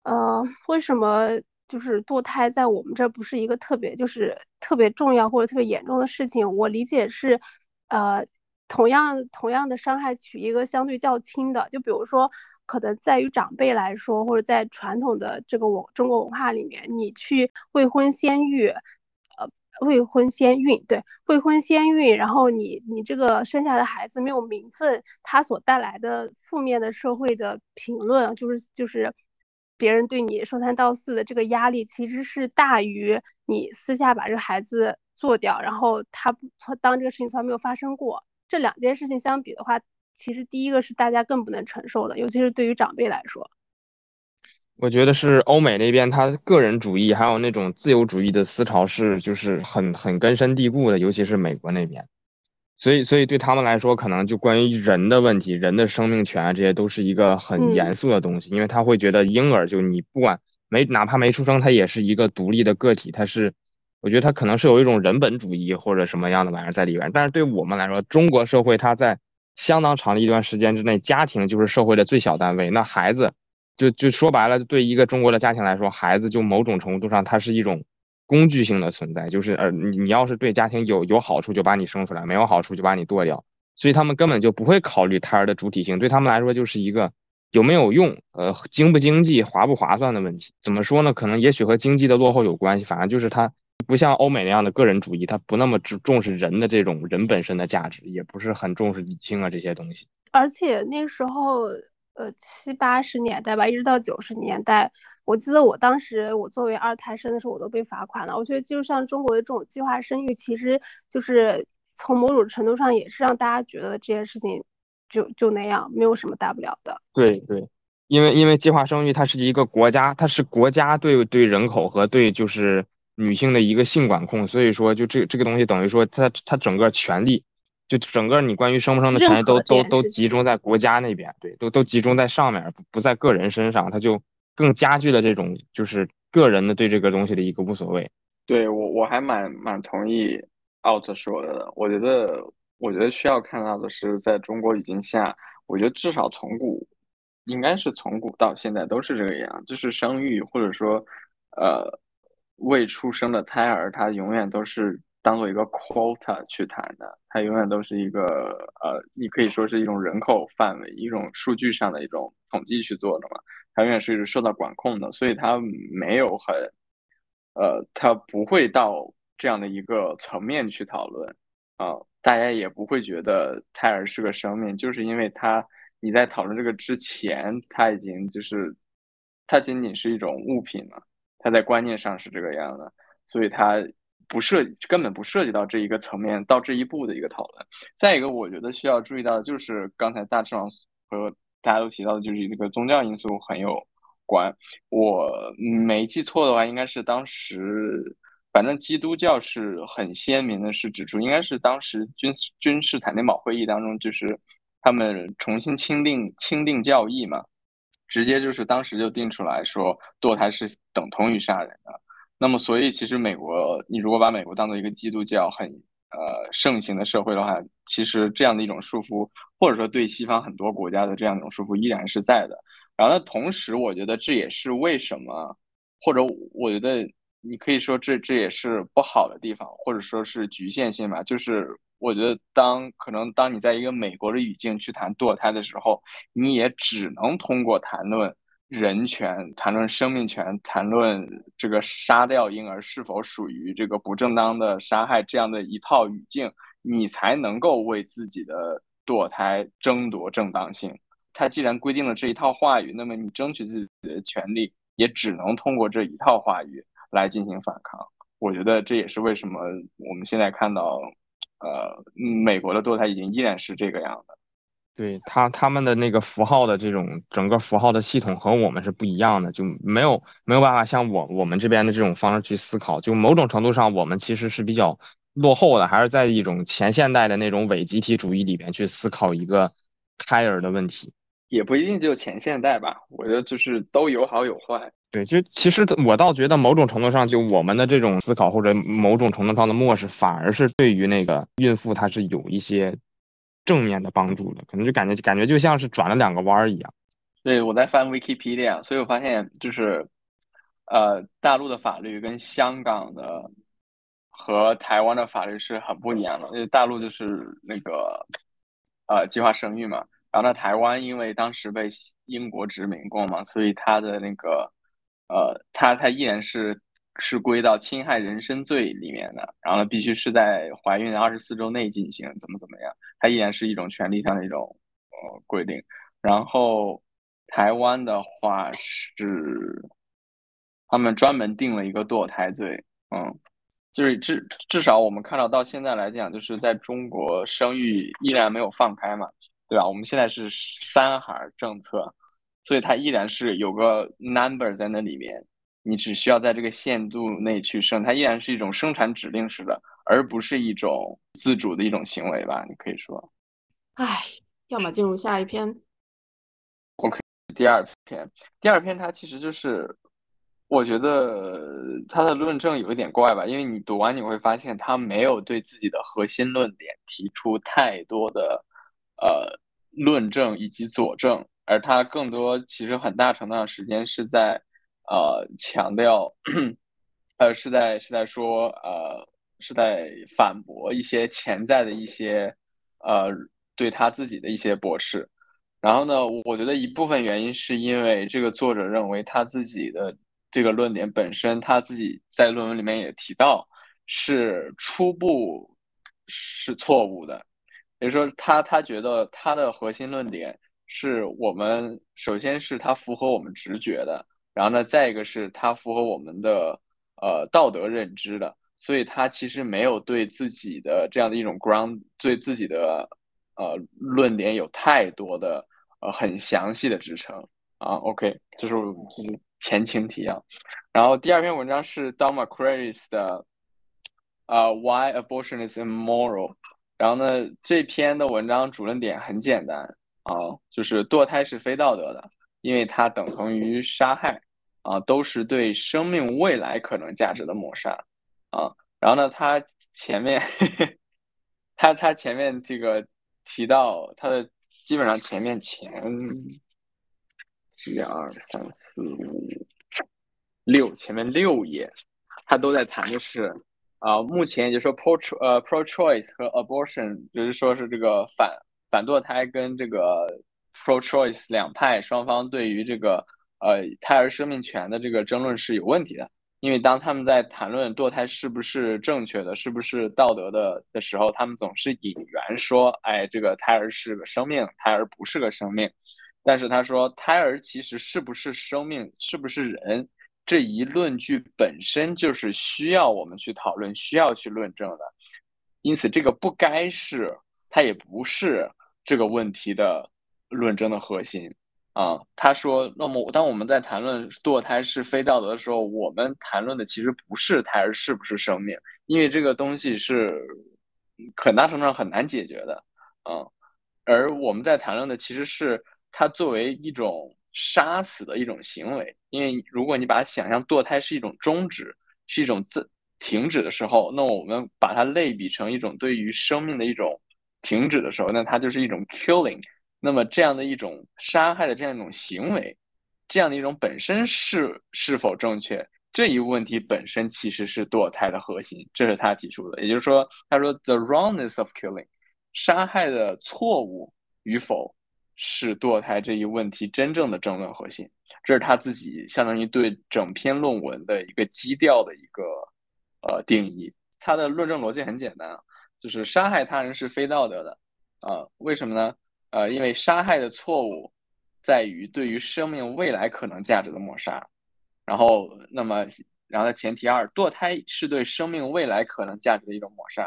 呃，为什么就是堕胎在我们这不是一个特别就是特别重要或者特别严重的事情？我理解是，呃，同样同样的伤害取一个相对较轻的，就比如说，可能在于长辈来说，或者在传统的这个文中国文化里面，你去未婚先育，呃，未婚先孕，对，未婚先孕，然后你你这个生下的孩子没有名分，他所带来的负面的社会的评论，就是就是别人对你说三道四的这个压力，其实是大于你私下把这个孩子做掉，然后他不当这个事情从来没有发生过。这两件事情相比的话，其实第一个是大家更不能承受的，尤其是对于长辈来说。我觉得是欧美那边，他个人主义还有那种自由主义的思潮是就是很很根深蒂固的，尤其是美国那边。所以，所以对他们来说，可能就关于人的问题、人的生命权啊，这些都是一个很严肃的东西，因为他会觉得婴儿就你不管没哪怕没出生，他也是一个独立的个体，他是。我觉得他可能是有一种人本主义或者什么样的玩意儿在里边，但是对我们来说，中国社会它在相当长的一段时间之内，家庭就是社会的最小单位。那孩子，就就说白了，对一个中国的家庭来说，孩子就某种程度上它是一种工具性的存在，就是呃，你你要是对家庭有有好处，就把你生出来；没有好处，就把你剁掉。所以他们根本就不会考虑胎儿的主体性，对他们来说就是一个有没有用，呃，经不经济、划不划算的问题。怎么说呢？可能也许和经济的落后有关系，反正就是他。不像欧美那样的个人主义，他不那么只重视人的这种人本身的价值，也不是很重视理性啊这些东西。而且那时候，呃七八十年代吧，一直到九十年代，我记得我当时我作为二胎生的时候，我都被罚款了。我觉得就像中国的这种计划生育，其实就是从某种程度上也是让大家觉得这件事情就就那样，没有什么大不了的。对对，因为因为计划生育它是一个国家，它是国家对对人口和对就是。女性的一个性管控，所以说就这这个东西等于说，它它整个权利，就整个你关于生不生的权利都都都集中在国家那边，对，都都集中在上面，不不在个人身上，它就更加剧了这种就是个人的对这个东西的一个无所谓。对我我还蛮蛮同意奥特说的，我觉得我觉得需要看到的是，在中国语境下，我觉得至少从古应该是从古到现在都是这个样，就是生育或者说呃。未出生的胎儿，他永远都是当做一个 quota 去谈的，他永远都是一个呃，你可以说是一种人口范围，一种数据上的一种统计去做的嘛，他永远是受到管控的，所以他没有很，呃，他不会到这样的一个层面去讨论啊，大家也不会觉得胎儿是个生命，就是因为他你在讨论这个之前，他已经就是它仅仅是一种物品了。它在观念上是这个样的，所以它不涉根本不涉及到这一个层面到这一步的一个讨论。再一个，我觉得需要注意到的，就是刚才大志王和大家都提到的，就是这个宗教因素很有关。我没记错的话，应该是当时，反正基督教是很鲜明的，是指出，应该是当时君君士坦丁堡会议当中，就是他们重新钦定钦定教义嘛。直接就是当时就定出来说堕胎是等同于杀人的，那么所以其实美国，你如果把美国当做一个基督教很呃盛行的社会的话，其实这样的一种束缚，或者说对西方很多国家的这样一种束缚依然是在的。然后呢，同时我觉得这也是为什么，或者我觉得你可以说这这也是不好的地方，或者说是局限性吧，就是。我觉得，当可能当你在一个美国的语境去谈堕胎的时候，你也只能通过谈论人权、谈论生命权、谈论这个杀掉婴儿是否属于这个不正当的杀害这样的一套语境，你才能够为自己的堕胎争夺正当性。他既然规定了这一套话语，那么你争取自己的权利，也只能通过这一套话语来进行反抗。我觉得这也是为什么我们现在看到。呃，美国的堕胎已经依然是这个样的，对他他们的那个符号的这种整个符号的系统和我们是不一样的，就没有没有办法像我我们这边的这种方式去思考，就某种程度上我们其实是比较落后的，还是在一种前现代的那种伪集体主义里边去思考一个胎儿的问题，也不一定就前现代吧，我觉得就是都有好有坏。对，就其实我倒觉得某种程度上，就我们的这种思考或者某种程度上的漠视，反而是对于那个孕妇她是有一些正面的帮助的，可能就感觉感觉就像是转了两个弯儿一样。对，我在翻 Wikipedia，所以我发现就是，呃，大陆的法律跟香港的和台湾的法律是很不一样的，因为大陆就是那个呃计划生育嘛。然后呢，台湾因为当时被英国殖民过嘛，所以它的那个呃，它它依然是是归到侵害人身罪里面的。然后呢，必须是在怀孕二十四周内进行，怎么怎么样，它依然是一种权利上的一种呃规定。然后台湾的话是他们专门定了一个堕胎罪，嗯。就是至至少我们看到到现在来讲，就是在中国生育依然没有放开嘛，对吧？我们现在是三孩政策，所以它依然是有个 number 在那里面，你只需要在这个限度内去生，它依然是一种生产指令式的，而不是一种自主的一种行为吧？你可以说。唉，要么进入下一篇。OK，第二篇，第二篇它其实就是。我觉得他的论证有一点怪吧，因为你读完你会发现他没有对自己的核心论点提出太多的呃论证以及佐证，而他更多其实很大程度上时间是在呃强调，<clears throat> 呃是在是在说呃是在反驳一些潜在的一些呃对他自己的一些驳斥，然后呢，我觉得一部分原因是因为这个作者认为他自己的。这个论点本身，他自己在论文里面也提到，是初步是错误的。也就是说，他他觉得他的核心论点是我们首先是他符合我们直觉的，然后呢，再一个是他符合我们的呃道德认知的。所以，他其实没有对自己的这样的一种 ground，对自己的呃论点有太多的呃很详细的支撑啊。OK，就是就是。前情提要，然后第二篇文章是 Don McCrary's 的，呃，Why Abortion is Immoral。然后呢，这篇的文章主论点很简单啊，就是堕胎是非道德的，因为它等同于杀害啊，都是对生命未来可能价值的抹杀啊。然后呢，他前面，<laughs> 他他前面这个提到他的基本上前面前。一二三四五六，前面六页，他都在谈的是啊，目前就说 pro 呃 pro choice 和 abortion，就是说是这个反反堕胎跟这个 pro choice 两派双方对于这个呃胎儿生命权的这个争论是有问题的，因为当他们在谈论堕胎是不是正确的，是不是道德的的时候，他们总是引援说，哎，这个胎儿是个生命，胎儿不是个生命。但是他说，胎儿其实是不是生命，是不是人，这一论据本身就是需要我们去讨论，需要去论证的。因此，这个不该是，它也不是这个问题的论证的核心啊。他说，那么当我们在谈论堕胎是非道德的时候，我们谈论的其实不是胎儿是不是生命，因为这个东西是很大程度上很难解决的啊。而我们在谈论的其实是。它作为一种杀死的一种行为，因为如果你把它想象堕胎是一种终止，是一种自停止的时候，那我们把它类比成一种对于生命的一种停止的时候，那它就是一种 killing。那么这样的一种杀害的这样一种行为，这样的一种本身是是否正确这一问题本身其实是堕胎的核心，这是他提出的。也就是说，他说 the wrongness of killing，杀害的错误与否。是堕胎这一问题真正的争论核心，这是他自己相当于对整篇论文的一个基调的一个呃定义。他的论证逻辑很简单啊，就是杀害他人是非道德的啊，为什么呢？呃，因为杀害的错误在于对于生命未来可能价值的抹杀。然后，那么，然后前提二，堕胎是对生命未来可能价值的一种抹杀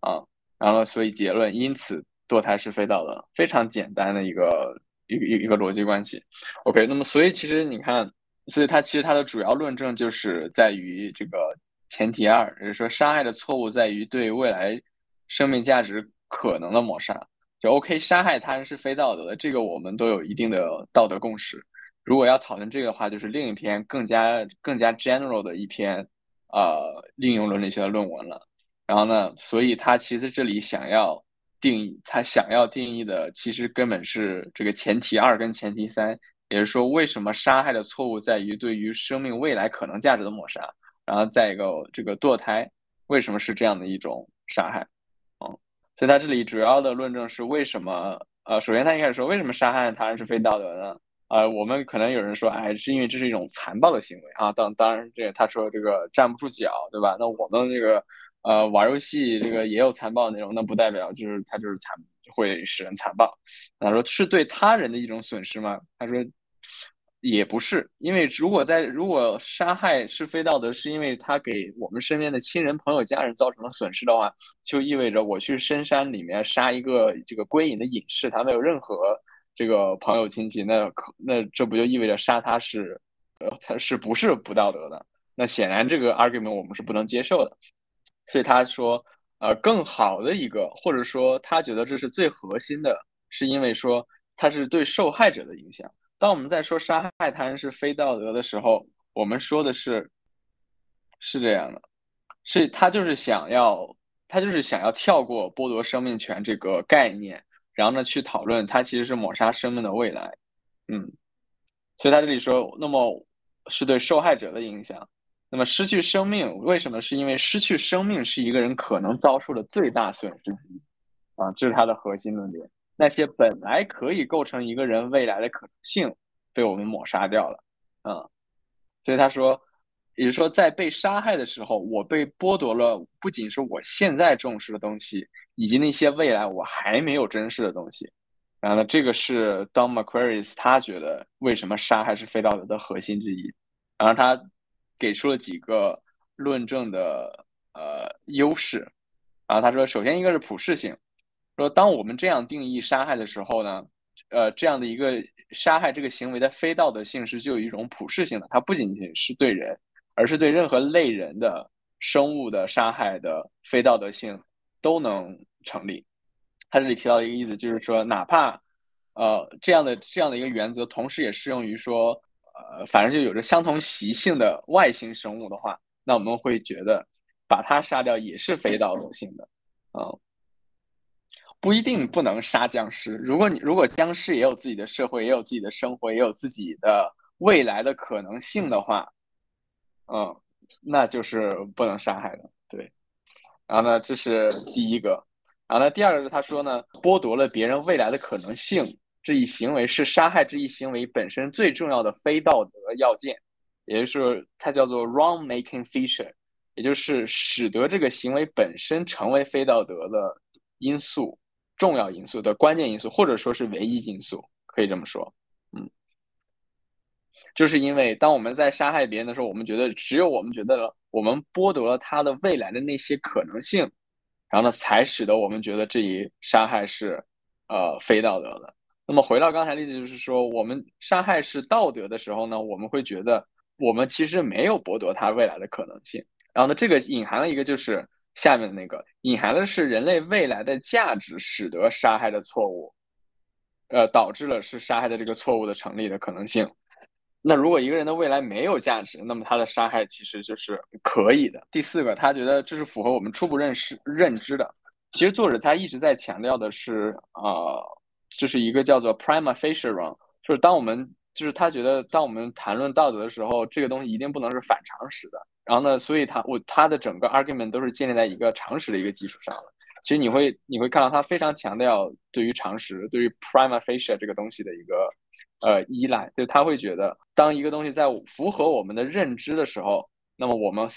啊。然后，所以结论，因此。堕胎是非道德，非常简单的一个一个一个逻辑关系。OK，那么所以其实你看，所以它其实它的主要论证就是在于这个前提二，也就是说杀害的错误在于对未来生命价值可能的抹杀。就 OK，杀害他人是非道德的，这个我们都有一定的道德共识。如果要讨论这个的话，就是另一篇更加更加 general 的一篇呃应用伦理学的论文了。然后呢，所以他其实这里想要。定义他想要定义的，其实根本是这个前提二跟前提三，也就是说，为什么杀害的错误在于对于生命未来可能价值的抹杀，然后再一个这个堕胎为什么是这样的一种杀害，嗯，所以他这里主要的论证是为什么？呃，首先他一开始说为什么杀害他人是非道德呢？呃，我们可能有人说，哎，是因为这是一种残暴的行为啊。当当然，这他说这个站不住脚，对吧？那我们这个呃玩游戏这个也有残暴内容，那不代表就是他就是残会使人残暴。他说是对他人的一种损失吗？他说。也不是，因为如果在如果杀害是非道德，是因为他给我们身边的亲人、朋友、家人造成了损失的话，就意味着我去深山里面杀一个这个归隐的隐士，他没有任何这个朋友亲戚，那可那这不就意味着杀他是，呃，他是不是不道德的？那显然这个 argument 我们是不能接受的。所以他说，呃，更好的一个，或者说他觉得这是最核心的，是因为说他是对受害者的影响。当我们在说杀害他人是非道德的时候，我们说的是，是这样的，是他就是想要，他就是想要跳过剥夺生命权这个概念，然后呢去讨论他其实是抹杀生命的未来，嗯，所以他这里说，那么是对受害者的影响，那么失去生命为什么？是因为失去生命是一个人可能遭受的最大损失之一，啊，这是他的核心论点。那些本来可以构成一个人未来的可能性，被我们抹杀掉了，嗯，所以他说，也就是说，在被杀害的时候，我被剥夺了不仅是我现在重视的东西，以及那些未来我还没有珍视的东西。然后呢，这个是 Don McQuarrie 他觉得为什么杀害是非道德的核心之一。然后他给出了几个论证的呃优势。然后他说，首先一个是普适性。说，当我们这样定义杀害的时候呢，呃，这样的一个杀害这个行为的非道德性是具有一种普适性的，它不仅仅是对人，而是对任何类人的生物的杀害的非道德性都能成立。他这里提到一个意思就是说，哪怕呃这样的这样的一个原则，同时也适用于说，呃，反正就有着相同习性的外星生物的话，那我们会觉得把它杀掉也是非道德性的，嗯。不一定不能杀僵尸。如果你如果僵尸也有自己的社会，也有自己的生活，也有自己的未来的可能性的话，嗯，那就是不能杀害的。对。然后呢，这是第一个。然后呢，第二个是他说呢，剥夺了别人未来的可能性这一行为是杀害这一行为本身最重要的非道德要件，也就是它叫做 wrong making feature，也就是使得这个行为本身成为非道德的因素。重要因素的关键因素，或者说是唯一因素，可以这么说，嗯，就是因为当我们在杀害别人的时候，我们觉得只有我们觉得了我们剥夺了他的未来的那些可能性，然后呢，才使得我们觉得这一杀害是呃非道德的。那么回到刚才例子，就是说我们杀害是道德的时候呢，我们会觉得我们其实没有剥夺他未来的可能性。然后呢，这个隐含了一个就是。下面的那个隐含的是人类未来的价值，使得杀害的错误，呃，导致了是杀害的这个错误的成立的可能性。那如果一个人的未来没有价值，那么他的杀害其实就是可以的。第四个，他觉得这是符合我们初步认识认知的。其实作者他一直在强调的是，呃，就是一个叫做 prima facie wrong，就是当我们就是他觉得当我们谈论道德的时候，这个东西一定不能是反常识的。然后呢，所以他我他的整个 argument 都是建立在一个常识的一个基础上的。其实你会你会看到他非常强调对于常识、对于 prima facie 这个东西的一个呃依赖，就他会觉得当一个东西在符合我们的认知的时候，那么我们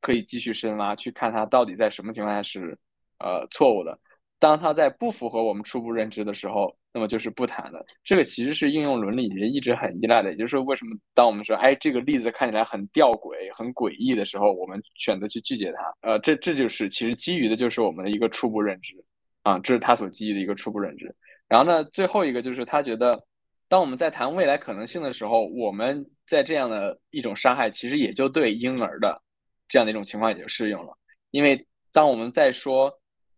可以继续深挖去看它到底在什么情况下是呃错误的。当它在不符合我们初步认知的时候，那么就是不谈的。这个其实是应用伦理学一直很依赖的。也就是，为什么当我们说，哎，这个例子看起来很吊诡、很诡异的时候，我们选择去拒绝它？呃，这这就是其实基于的就是我们的一个初步认知啊，这是他所基于的一个初步认知。然后呢，最后一个就是他觉得，当我们在谈未来可能性的时候，我们在这样的一种伤害，其实也就对婴儿的这样的一种情况也就适用了。因为当我们在说。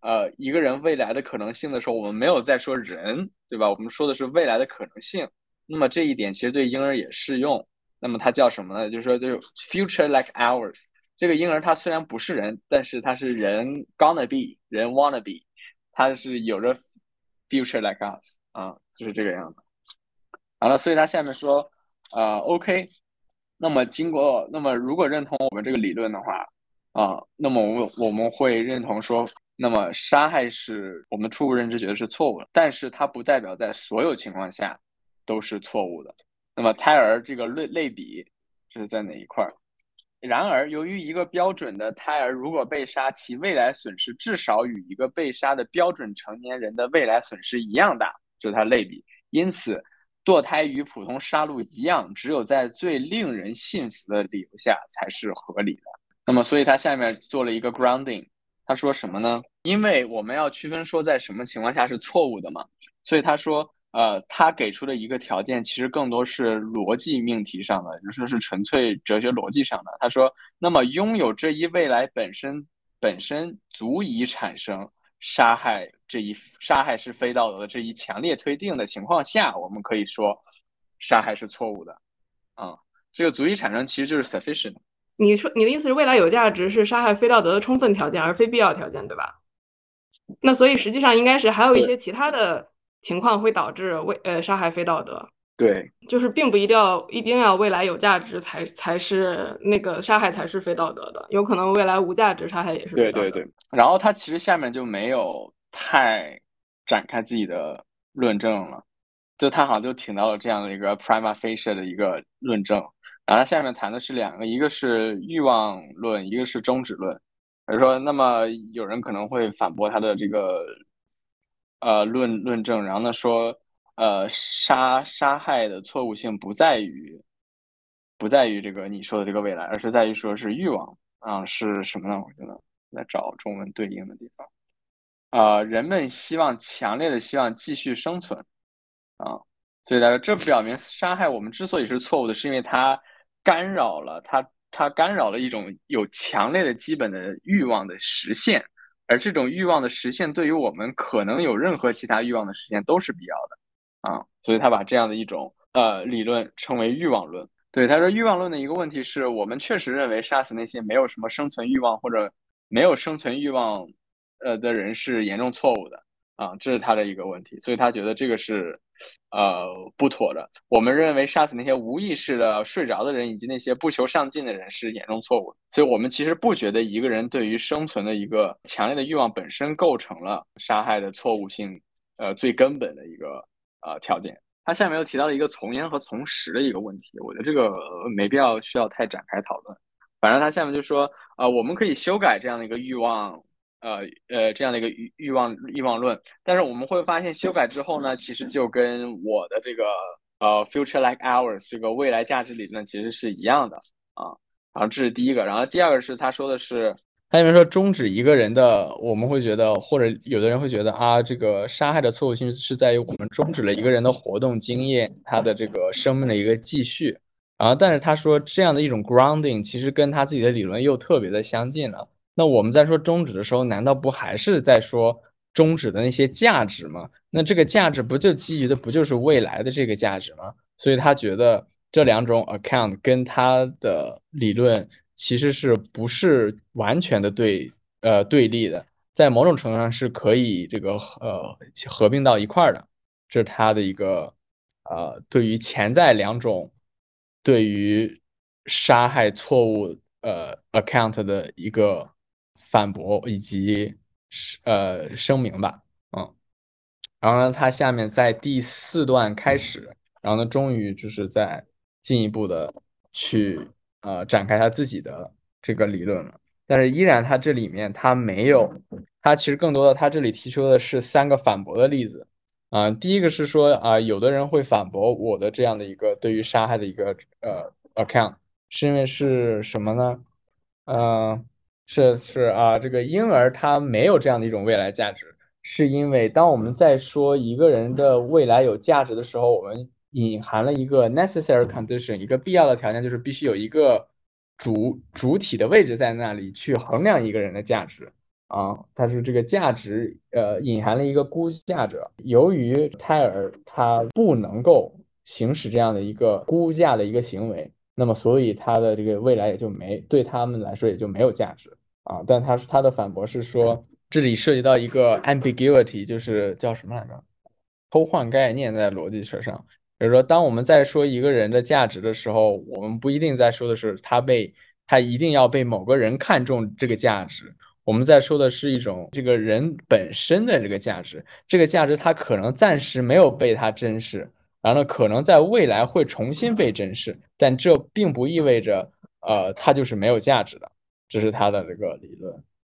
呃，一个人未来的可能性的时候，我们没有在说人，对吧？我们说的是未来的可能性。那么这一点其实对婴儿也适用。那么它叫什么呢？就是说，就是 future like ours。这个婴儿他虽然不是人，但是他是人 gonna be，人 wanna be，他是有着 future like us 啊，就是这个样子。好了，所以他下面说，呃，OK。那么经过，那么如果认同我们这个理论的话，啊，那么我我们会认同说。那么杀害是我们初步认知觉得是错误的，但是它不代表在所有情况下都是错误的。那么胎儿这个类类比是在哪一块儿？然而，由于一个标准的胎儿如果被杀，其未来损失至少与一个被杀的标准成年人的未来损失一样大，这是它类比。因此，堕胎与普通杀戮一样，只有在最令人信服的理由下才是合理的。那么，所以他下面做了一个 grounding。他说什么呢？因为我们要区分说在什么情况下是错误的嘛，所以他说，呃，他给出的一个条件其实更多是逻辑命题上的，就说是纯粹哲学逻辑上的。他说，那么拥有这一未来本身本身足以产生杀害这一杀害是非道德的这一强烈推定的情况下，我们可以说杀害是错误的。啊，这个足以产生其实就是 sufficient。你说你的意思是未来有价值是杀害非道德的充分条件，而非必要条件，对吧？那所以实际上应该是还有一些其他的情况会导致未呃杀害非道德。对，就是并不一定要一定要未来有价值才才是那个杀害才是非道德的，有可能未来无价值杀害也是。对对对。然后他其实下面就没有太展开自己的论证了，就他好像就挺到了这样的一个 prima facie 的一个论证。然后下面谈的是两个，一个是欲望论，一个是终止论。比如说，那么有人可能会反驳他的这个呃论论证，然后呢说，呃杀杀害的错误性不在于不在于这个你说的这个未来，而是在于说是欲望啊是什么呢？我觉得在找中文对应的地方，呃人们希望强烈的希望继续生存啊，所以来说这表明杀害我们之所以是错误的，是因为它。干扰了它，它干扰了一种有强烈的基本的欲望的实现，而这种欲望的实现对于我们可能有任何其他欲望的实现都是必要的啊，所以他把这样的一种呃理论称为欲望论。对，他说欲望论的一个问题是我们确实认为杀死那些没有什么生存欲望或者没有生存欲望呃的人是严重错误的。啊，这是他的一个问题，所以他觉得这个是，呃，不妥的。我们认为杀死那些无意识的睡着的人以及那些不求上进的人是严重错误，所以我们其实不觉得一个人对于生存的一个强烈的欲望本身构成了杀害的错误性，呃，最根本的一个呃条件。他下面又提到了一个从严和从实的一个问题，我觉得这个没必要需要太展开讨论。反正他下面就说，呃，我们可以修改这样的一个欲望。呃呃，这样的一个欲欲望欲望论，但是我们会发现修改之后呢，其实就跟我的这个呃 future like ours 这个未来价值理论其实是一样的啊。然后这是第一个，然后第二个是他说的是，他里面说终止一个人的，我们会觉得或者有的人会觉得啊，这个杀害的错误性是在于我们终止了一个人的活动经验，他的这个生命的一个继续。然后但是他说这样的一种 grounding 其实跟他自己的理论又特别的相近了。那我们在说终止的时候，难道不还是在说终止的那些价值吗？那这个价值不就基于的不就是未来的这个价值吗？所以他觉得这两种 account 跟他的理论其实是不是完全的对呃对立的，在某种程度上是可以这个呃合并到一块儿的。这是他的一个呃对于潜在两种对于杀害错误呃 account 的一个。反驳以及呃声明吧，嗯，然后呢，他下面在第四段开始，然后呢，终于就是在进一步的去呃展开他自己的这个理论了，但是依然他这里面他没有，他其实更多的他这里提出的是三个反驳的例子，啊，第一个是说啊，有的人会反驳我的这样的一个对于杀害的一个呃 account，是因为是什么呢？嗯。是是啊，这个婴儿他没有这样的一种未来价值，是因为当我们在说一个人的未来有价值的时候，我们隐含了一个 necessary condition，一个必要的条件，就是必须有一个主主体的位置在那里去衡量一个人的价值啊。它是这个价值呃隐含了一个估价者，由于胎儿他不能够行使这样的一个估价的一个行为。那么，所以他的这个未来也就没对他们来说也就没有价值啊。但他是他的反驳是说，这里涉及到一个 ambiguity，就是叫什么来着？偷换概念在逻辑学上，比如说，当我们在说一个人的价值的时候，我们不一定在说的是他被他一定要被某个人看中这个价值，我们在说的是一种这个人本身的这个价值，这个价值他可能暂时没有被他珍视，然后呢，可能在未来会重新被珍视，但这并不意味着呃它就是没有价值的，这是他的这个理论。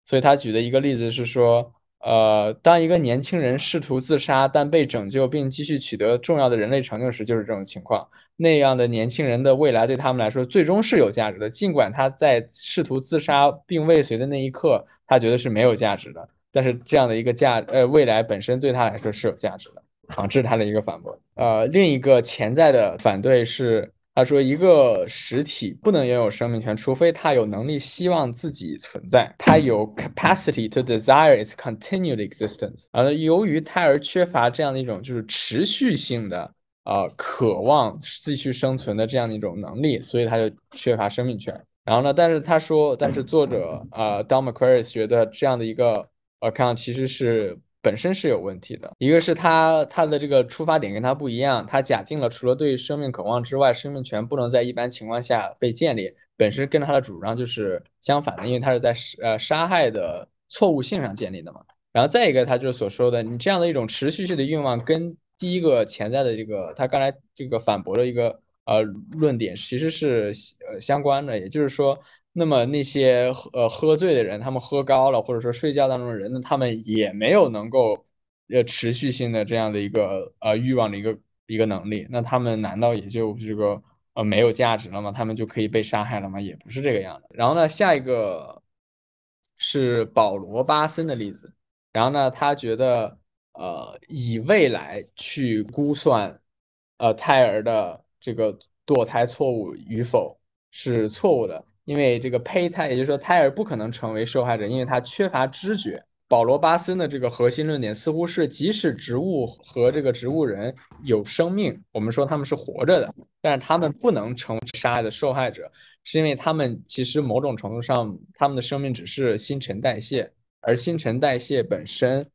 所以他举的一个例子是说。呃，当一个年轻人试图自杀，但被拯救并继续取得重要的人类成就时，就是这种情况。那样的年轻人的未来对他们来说最终是有价值的，尽管他在试图自杀并未遂的那一刻，他觉得是没有价值的。但是这样的一个价，呃，未来本身对他来说是有价值的。啊，这是他的一个反驳。呃，另一个潜在的反对是。他说，一个实体不能拥有生命权，除非他有能力希望自己存在，他有 capacity to desire its continued existence。而由于胎儿缺乏这样的一种就是持续性的呃渴望继续生存的这样的一种能力，所以他就缺乏生命权。然后呢，但是他说，但是作者呃 Don McQuarrie 觉得这样的一个 account 其实是。本身是有问题的，一个是他他的这个出发点跟他不一样，他假定了除了对生命渴望之外，生命权不能在一般情况下被建立，本身跟他的主张就是相反的，因为他是在呃杀害的错误性上建立的嘛。然后再一个，他就是所说的，你这样的一种持续性的欲望，跟第一个潜在的这个他刚才这个反驳的一个呃论点其实是呃相关的，也就是说。那么那些喝呃喝醉的人，他们喝高了，或者说睡觉当中的人呢，他们也没有能够呃持续性的这样的一个呃欲望的一个一个能力，那他们难道也就这个呃没有价值了吗？他们就可以被杀害了吗？也不是这个样的。然后呢，下一个是保罗巴森的例子，然后呢，他觉得呃以未来去估算呃胎儿的这个堕胎错误与否是错误的。因为这个胚胎，也就是说胎儿不可能成为受害者，因为他缺乏知觉。保罗·巴森的这个核心论点似乎是，即使植物和这个植物人有生命，我们说他们是活着的，但是他们不能成为杀害的受害者，是因为他们其实某种程度上，他们的生命只是新陈代谢，而新陈代谢本身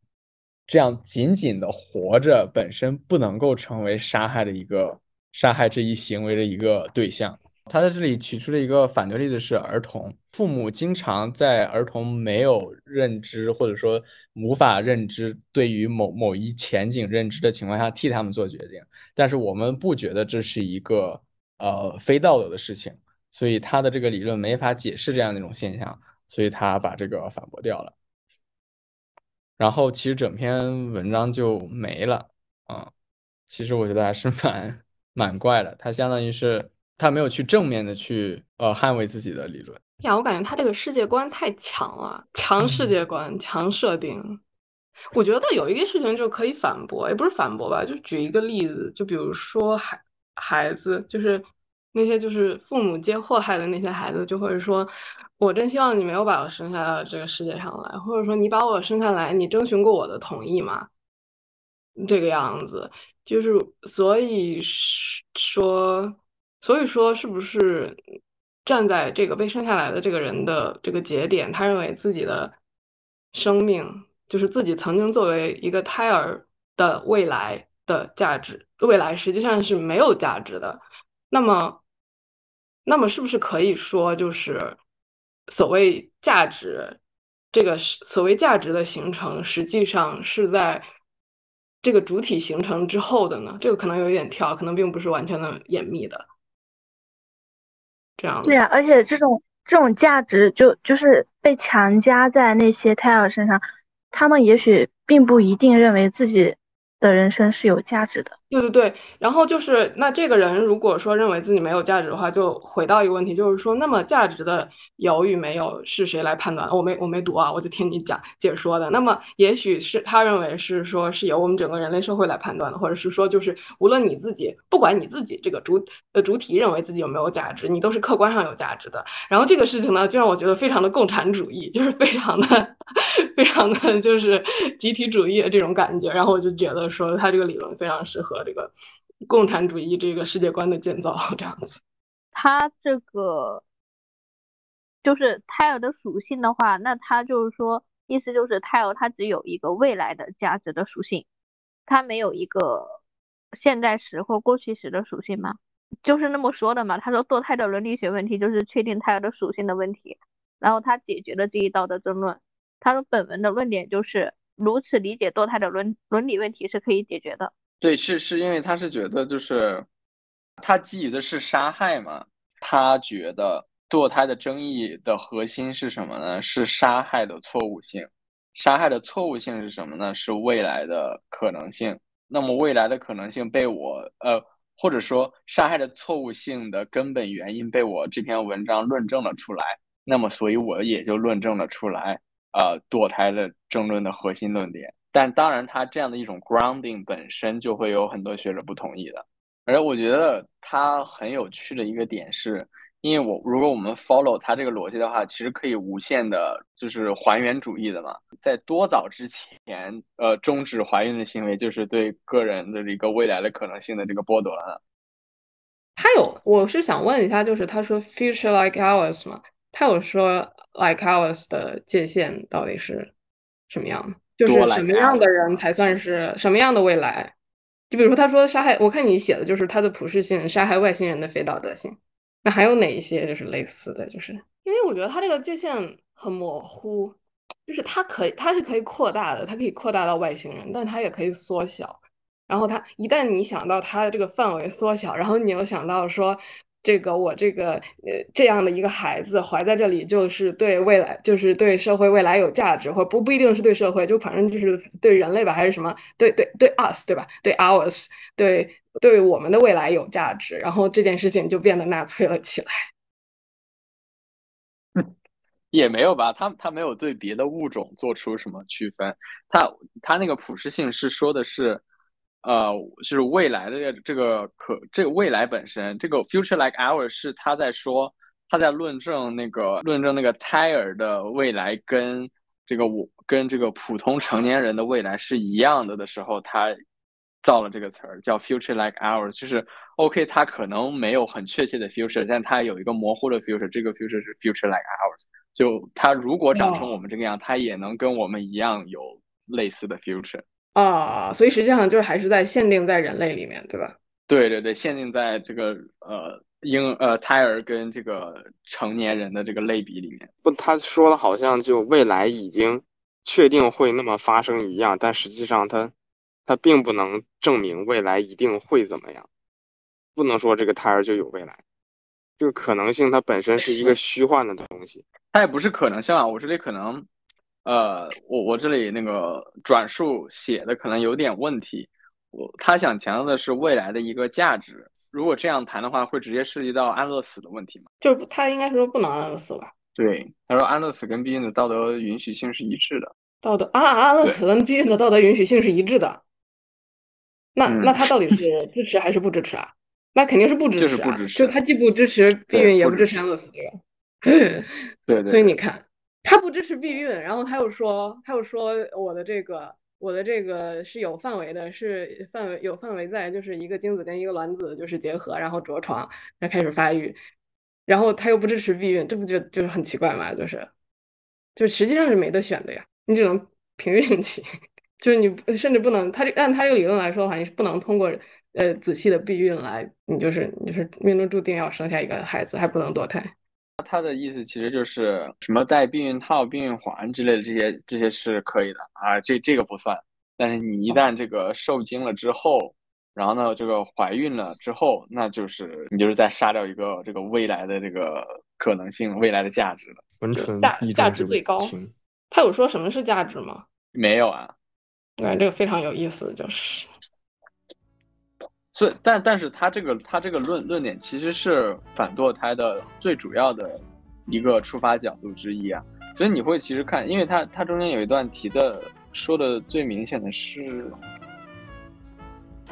这样仅仅的活着本身不能够成为杀害的一个杀害这一行为的一个对象。他在这里举出了一个反对例子是儿童，父母经常在儿童没有认知或者说无法认知对于某某一前景认知的情况下替他们做决定，但是我们不觉得这是一个呃非道德的事情，所以他的这个理论没法解释这样的一种现象，所以他把这个反驳掉了。然后其实整篇文章就没了啊，其实我觉得还是蛮蛮怪的，他相当于是。他没有去正面的去呃捍卫自己的理论呀，我感觉他这个世界观太强了，强世界观，强设定。我觉得有一个事情就可以反驳，也不是反驳吧，就举一个例子，就比如说孩孩子，就是那些就是父母皆祸害的那些孩子，就会说，我真希望你没有把我生下到这个世界上来，或者说你把我生下来，你征询过我的同意吗？这个样子，就是所以说。所以说，是不是站在这个被生下来的这个人的这个节点，他认为自己的生命就是自己曾经作为一个胎儿的未来的价值，未来实际上是没有价值的。那么，那么是不是可以说，就是所谓价值，这个所谓价值的形成，实际上是在这个主体形成之后的呢？这个可能有点跳，可能并不是完全的严密的。这样对啊，而且这种这种价值就就是被强加在那些胎儿身上，他们也许并不一定认为自己的人生是有价值的。对对对，然后就是那这个人如果说认为自己没有价值的话，就回到一个问题，就是说，那么价值的有与没有是谁来判断？我没我没读啊，我就听你讲解说的。那么也许是他认为是说是由我们整个人类社会来判断的，或者是说就是无论你自己，不管你自己这个主呃主体认为自己有没有价值，你都是客观上有价值的。然后这个事情呢，就让我觉得非常的共产主义，就是非常的 <laughs> 非常的就是集体主义的这种感觉。然后我就觉得说他这个理论非常适合。这个共产主义这个世界观的建造，这样子，它这个就是胎儿的属性的话，那它就是说，意思就是胎儿它只有一个未来的价值的属性，它没有一个现在时或过去时的属性吗？就是那么说的嘛。他说堕胎的伦理学问题就是确定胎儿的属性的问题，然后他解决了这一道的争论。他的本文的论点就是如此理解堕胎的伦伦理问题是可以解决的。对，是是因为他是觉得就是他基于的是杀害嘛，他觉得堕胎的争议的核心是什么呢？是杀害的错误性。杀害的错误性是什么呢？是未来的可能性。那么未来的可能性被我呃，或者说杀害的错误性的根本原因被我这篇文章论证了出来。那么所以我也就论证了出来，呃，堕胎的争论的核心论点。但当然，他这样的一种 grounding 本身就会有很多学者不同意的。而我觉得他很有趣的一个点是。因为我如果我们 follow 他这个逻辑的话，其实可以无限的，就是还原主义的嘛。在多早之前，呃，终止怀孕的行为就是对个人的一个未来的可能性的这个剥夺了。他有，我是想问一下，就是他说 future like ours 嘛，他有说 like ours 的界限到底是什么样？就是什么样的人才算是什么样的未来？就比如说他说杀害，我看你写的就是他的普世性，杀害外星人的非道德性。那还有哪一些就是类似的？就是因为我觉得他这个界限很模糊，就是它可以，它是可以扩大的，它可以扩大到外星人，但它也可以缩小。然后它一旦你想到它的这个范围缩小，然后你又想到说。这个我这个呃这样的一个孩子怀在这里，就是对未来，就是对社会未来有价值，或不不一定是对社会，就反正就是对人类吧，还是什么？对对对，us 对吧？对 ours，对对我们的未来有价值，然后这件事情就变得纳粹了起来。<laughs> 也没有吧，他他没有对别的物种做出什么区分，他他那个普适性是说的是。呃，就是未来的这个可这个未来本身，这个 future like ours 是他在说，他在论证那个论证那个胎儿的未来跟这个我跟这个普通成年人的未来是一样的的时候，他造了这个词儿叫 future like ours，就是 OK，他可能没有很确切的 future，但他有一个模糊的 future，这个 future 是 future like ours，就他如果长成我们这个样，他也能跟我们一样有类似的 future。啊，所以实际上就是还是在限定在人类里面，对吧？对对对，限定在这个呃婴呃胎儿跟这个成年人的这个类比里面。不，他说的好像就未来已经确定会那么发生一样，但实际上他他并不能证明未来一定会怎么样，不能说这个胎儿就有未来，这个可能性它本身是一个虚幻的东西。它也不是可能性啊，我这里可能。呃，我我这里那个转述写的可能有点问题，我他想强调的是未来的一个价值。如果这样谈的话，会直接涉及到安乐死的问题吗？就是他应该说不能安乐死吧？对，他说安乐死跟避孕的道德允许性是一致的。道德啊，安乐死跟避孕的道德允许性是一致的。那那他到底是 <laughs> 支持还是不支持啊？那肯定是不支持啊，就他既不支持避孕，也不支持安乐死，对吧？对，所以你看。他不支持避孕，然后他又说，他又说我的这个，我的这个是有范围的，是范围有范围在，就是一个精子跟一个卵子就是结合，然后着床，再开始发育，然后他又不支持避孕，这不就就是很奇怪吗？就是，就实际上是没得选的呀，你只能凭运气，<laughs> 就是你甚至不能，他这按他这个理论来说的话，你是不能通过呃仔细的避孕来，你就是你就是命中注定要生下一个孩子，还不能堕胎。他的意思其实就是什么戴避孕套、避孕环之类的这些，这些是可以的啊，这这个不算。但是你一旦这个受精了之后，然后呢，这个怀孕了之后，那就是你就是在杀掉一个这个未来的这个可能性、未来的价值了。价价值最高，他有说什么是价值吗？没有啊。对，这个非常有意思，就是。所以，但但是他这个他这个论论点其实是反堕胎的最主要的一个出发角度之一啊。所以你会其实看，因为他他中间有一段提的说的最明显的是，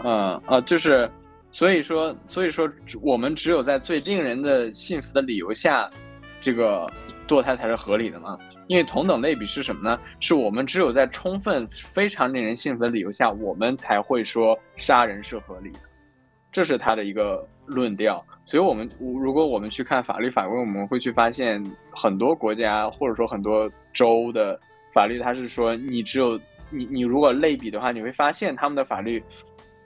嗯呃，就是，所以说所以说我们只有在最令人的幸福的理由下，这个堕胎才是合理的嘛。因为同等类比是什么呢？是我们只有在充分非常令人幸福的理由下，我们才会说杀人是合理的。这是他的一个论调，所以，我们如果我们去看法律法规，我们会去发现很多国家或者说很多州的法律，它是说你只有你你如果类比的话，你会发现他们的法律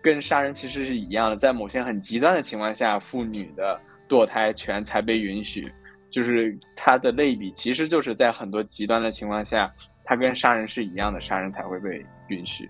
跟杀人其实是一样的，在某些很极端的情况下，妇女的堕胎权才被允许，就是它的类比，其实就是在很多极端的情况下，他跟杀人是一样的，杀人才会被允许。